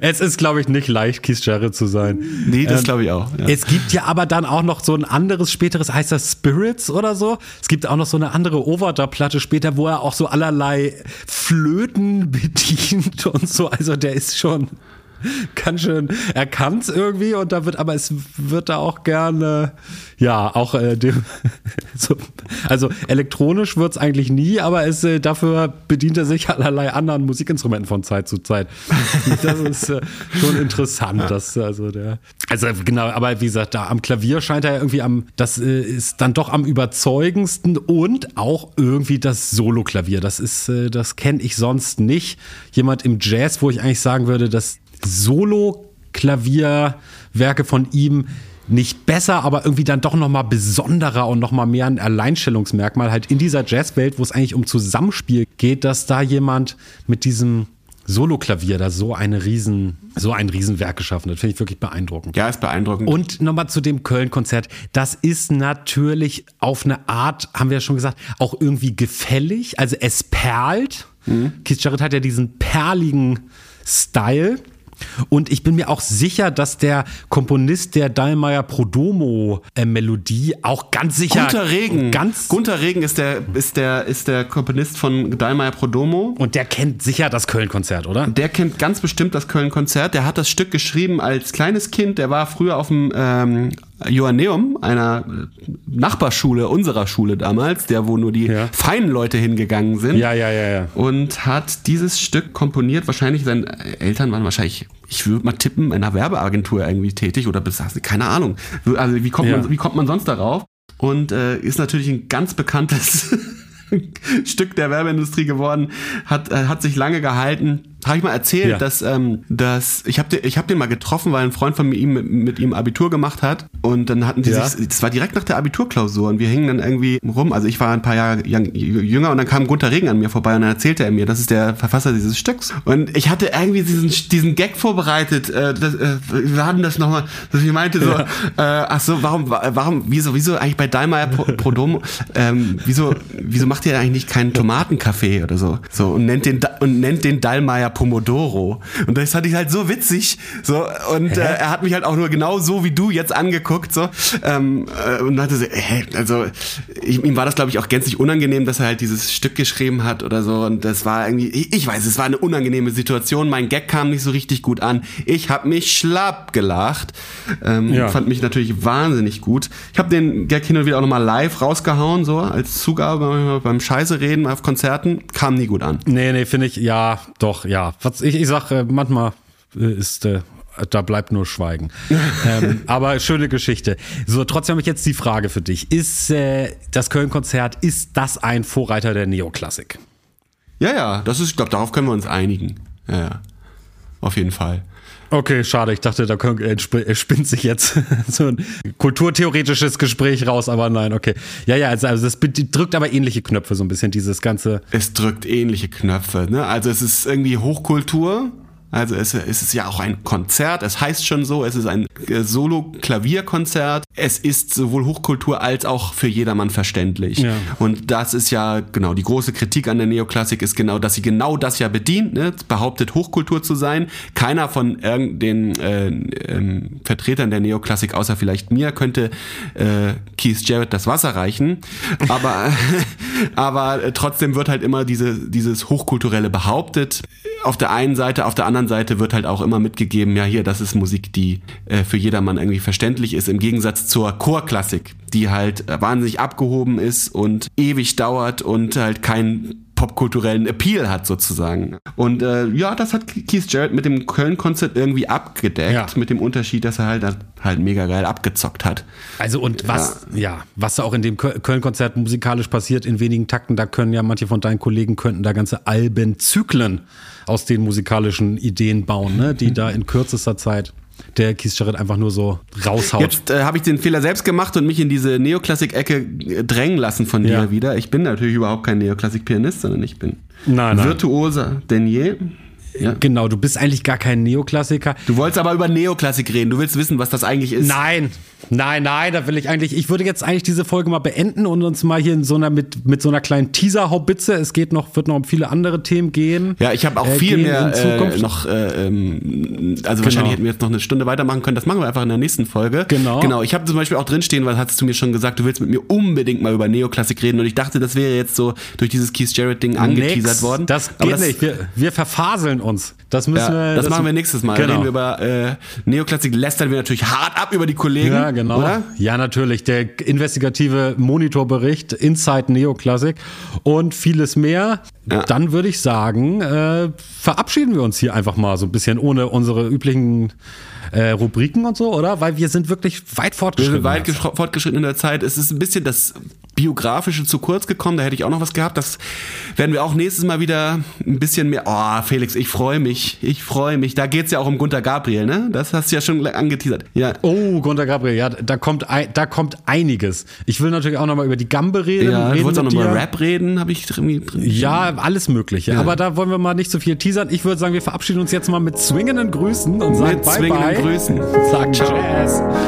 Es ist, glaube ich, nicht leicht, Keith Jarrett zu sein. Nee, das Ähm, glaube ich auch. Ja. Es gibt ja aber dann auch noch so ein anderes späteres, heißt das Spirits oder so? Es gibt auch noch so eine andere Overdub-Platte später, wo er auch so allerlei Flöten bedient und so. Also der ist schon ganz schön, er kann es irgendwie und da wird, aber es wird da auch gerne, ja, auch äh, dem, so, also elektronisch wird's eigentlich nie, aber es, äh, dafür bedient er sich allerlei anderen Musikinstrumenten von Zeit zu Zeit. Das ist äh, schon interessant, dass also der, also genau, aber wie gesagt, da am Klavier scheint er ja irgendwie am, das äh, ist dann doch am überzeugendsten und auch irgendwie das Solo-Klavier. Das ist, äh, das kenne ich sonst nicht. Jemand im Jazz, wo ich eigentlich sagen würde, dass Solo-Klavierwerke von ihm nicht besser, aber irgendwie dann doch noch mal besonderer und noch mal mehr ein Alleinstellungsmerkmal halt in dieser Jazzwelt, wo es eigentlich um Zusammenspiel geht, dass da jemand mit diesem Solo-Klavier da so eine riesen, so ein Riesenwerk geschaffen hat. Finde ich wirklich beeindruckend. ja, ist beeindruckend. Und nochmal zu dem Köln-Konzert. Das ist natürlich auf eine Art, haben wir ja schon gesagt, auch irgendwie gefällig. Also es perlt. Keith Jarrett hat ja diesen perligen Style. Und ich bin mir auch sicher, dass der Komponist der Dallmayr Prodomo-Melodie auch ganz sicher. Gunter Regen. Ganz, Gunter Regen ist der, ist der, ist der Komponist von Dallmayr Prodomo. und der kennt sicher das Köln-Konzert, oder? Der kennt ganz bestimmt das Köln-Konzert. Der hat das Stück geschrieben als kleines Kind. Der war früher auf dem ähm, Joanneum, einer äh, Nachbarschule unserer Schule damals, der wo nur die Ja. feinen Leute hingegangen sind. Ja, ja, ja, ja. Und hat dieses Stück komponiert. Wahrscheinlich seine Eltern waren wahrscheinlich, ich würde mal tippen, in einer Werbeagentur irgendwie tätig oder besaßen, keine Ahnung. Also wie kommt, Ja. man, wie kommt man sonst darauf? Und äh, ist natürlich ein ganz bekanntes Stück der Werbeindustrie geworden, hat, äh, hat sich lange gehalten. Habe ich mal erzählt, Ja. dass, ähm, dass ich habe den, ich hab den mal getroffen, weil ein Freund von mir ihm, mit, mit ihm Abitur gemacht hat und dann hatten die Ja. sich, das war direkt nach der Abiturklausur und wir hingen dann irgendwie rum. Also ich war ein paar Jahre jünger und dann kam Gunther Regen an mir vorbei und dann erzählte er mir, das ist der Verfasser dieses Stücks. Und ich hatte irgendwie diesen, diesen Gag vorbereitet. Äh, das, äh, wir hatten das nochmal, dass ich meinte so, äh, ach so, warum, warum, wieso, wieso eigentlich bei Dahlmeier Pro, Prodomo, ähm, wieso, wieso macht ihr eigentlich keinen Tomatenkaffee oder so? So und nennt den und nennt den Dallmayr Pomodoro. Und das fand ich halt so witzig. So und äh, er hat mich halt auch nur genau so wie du jetzt angeguckt so ähm, äh, und hatte so, hä, also ich, ihm war das glaube ich auch gänzlich unangenehm, dass er halt dieses Stück geschrieben hat oder so und das war irgendwie, ich, ich weiß, es war eine unangenehme Situation. Mein Gag kam nicht so richtig gut an. Ich habe mich schlapp gelacht, ähm, Ja. fand mich natürlich wahnsinnig gut. Ich habe den Gag hin und wieder auch nochmal live rausgehauen so als Zugabe beim, beim Scheiße reden auf Konzerten, kam nie gut an. Nee, nee, finde ich, ja, doch, ja. Was ich, ich sag, äh, manchmal äh, ist, äh, da bleibt nur Schweigen. ähm, aber schöne Geschichte. So, trotzdem habe ich jetzt die Frage für dich. Ist äh, das Köln-Konzert, ist das ein Vorreiter der Neoklassik? Ja, ja, das ist, ich glaube, darauf können wir uns einigen. Ja, ja. Auf jeden Fall. Okay, schade. Ich dachte, da spinnt sich jetzt so ein kulturtheoretisches Gespräch raus, aber nein, okay. Ja, ja, also, also das drückt aber ähnliche Knöpfe so ein bisschen, dieses ganze. Es drückt ähnliche Knöpfe, ne? Also es ist irgendwie Hochkultur, also es, es ist ja auch ein Konzert, es heißt schon so, es ist ein äh, Solo-Klavierkonzert. Es ist sowohl Hochkultur als auch für jedermann verständlich. Ja. Und das ist ja genau die große Kritik an der Neoklassik ist genau, dass sie genau das ja bedient, ne? behauptet Hochkultur zu sein. Keiner von den äh, äh, Vertretern der Neoklassik, außer vielleicht mir, könnte äh, Keith Jarrett das Wasser reichen. Aber, aber trotzdem wird halt immer diese, dieses Hochkulturelle behauptet. Auf der einen Seite, auf der anderen Seite wird halt auch immer mitgegeben, ja hier, das ist Musik, die äh, für jedermann irgendwie verständlich ist, im Gegensatz zur Chorklassik, die halt wahnsinnig abgehoben ist und ewig dauert und halt kein popkulturellen Appeal hat sozusagen. Und äh, ja, das hat Keith Jarrett mit dem Köln-Konzert irgendwie abgedeckt, ja. mit dem Unterschied, dass er halt halt mega geil abgezockt hat. Also und was ja, ja was da auch in dem Köln-Konzert musikalisch passiert in wenigen Takten, da können ja manche von deinen Kollegen könnten da ganze Albenzyklen aus den musikalischen Ideen bauen, ne, die da in kürzester Zeit der Keith Jarrett einfach nur so raushaut. Jetzt äh, habe ich den Fehler selbst gemacht und mich in diese Neoklassik-Ecke äh, drängen lassen von dir ja. wieder. Ich bin natürlich überhaupt kein Neoklassik-Pianist, sondern ich bin nein, nein. virtuoser denn je. Ja. Genau, du bist eigentlich gar kein Neoklassiker. Du wolltest aber über Neoklassik reden. Du willst wissen, was das eigentlich ist. Nein, nein, nein, da will ich eigentlich. Ich würde jetzt eigentlich diese Folge mal beenden und uns mal hier in so einer mit, mit so einer kleinen Teaser-Haubitze. Es geht noch, wird noch um viele andere Themen gehen. Ja, ich habe auch äh, viel mehr äh, noch. Äh, ähm, also genau. wahrscheinlich hätten wir jetzt noch eine Stunde weitermachen können. Das machen wir einfach in der nächsten Folge. Genau. Genau. Ich habe zum Beispiel auch drinstehen, weil hast du mir schon gesagt, du willst mit mir unbedingt mal über Neoklassik reden und ich dachte, das wäre jetzt so durch dieses Keith Jarrett-Ding angeteasert Nix, worden. Das geht das, nicht. Wir, wir verfaseln uns. Das müssen ja, wir. Das, das machen wir nächstes Mal. Genau. Reden wir über äh, Neoklassik, lästern wir natürlich hart ab über die Kollegen. Ja, genau. Oder? Ja, natürlich. Der investigative Monitorbericht Inside Neoklassik und vieles mehr. Ja. Dann würde ich sagen, äh, verabschieden wir uns hier einfach mal so ein bisschen ohne unsere üblichen äh, Rubriken und so, oder? Weil wir sind wirklich weit fortgeschritten. Wir sind weit fortgeschritten in der Zeit. Es ist ein bisschen das Biografische zu kurz gekommen, da hätte ich auch noch was gehabt. Das werden wir auch nächstes Mal wieder ein bisschen mehr. Oh, Felix, ich freue mich. Ich freue mich. Da geht es ja auch um Gunter Gabriel, ne? Das hast du ja schon angeteasert. Ja. Oh, Gunter Gabriel, ja, da kommt, da kommt einiges. Ich will natürlich auch nochmal über die Gambe reden. Ja, du wolltest auch nochmal Rap reden, habe ich drin. Ja, alles Mögliche. Ja. Aber da wollen wir mal nicht so viel teasern. Ich würde sagen, wir verabschieden uns jetzt mal mit zwingenden Grüßen und sagen mit Bye zwingenden bye. Grüßen. Sagen Ciao.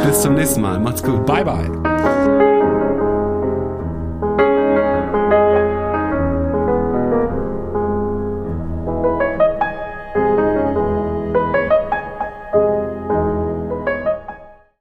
Bis zum nächsten Mal. Macht's gut. Bye bye.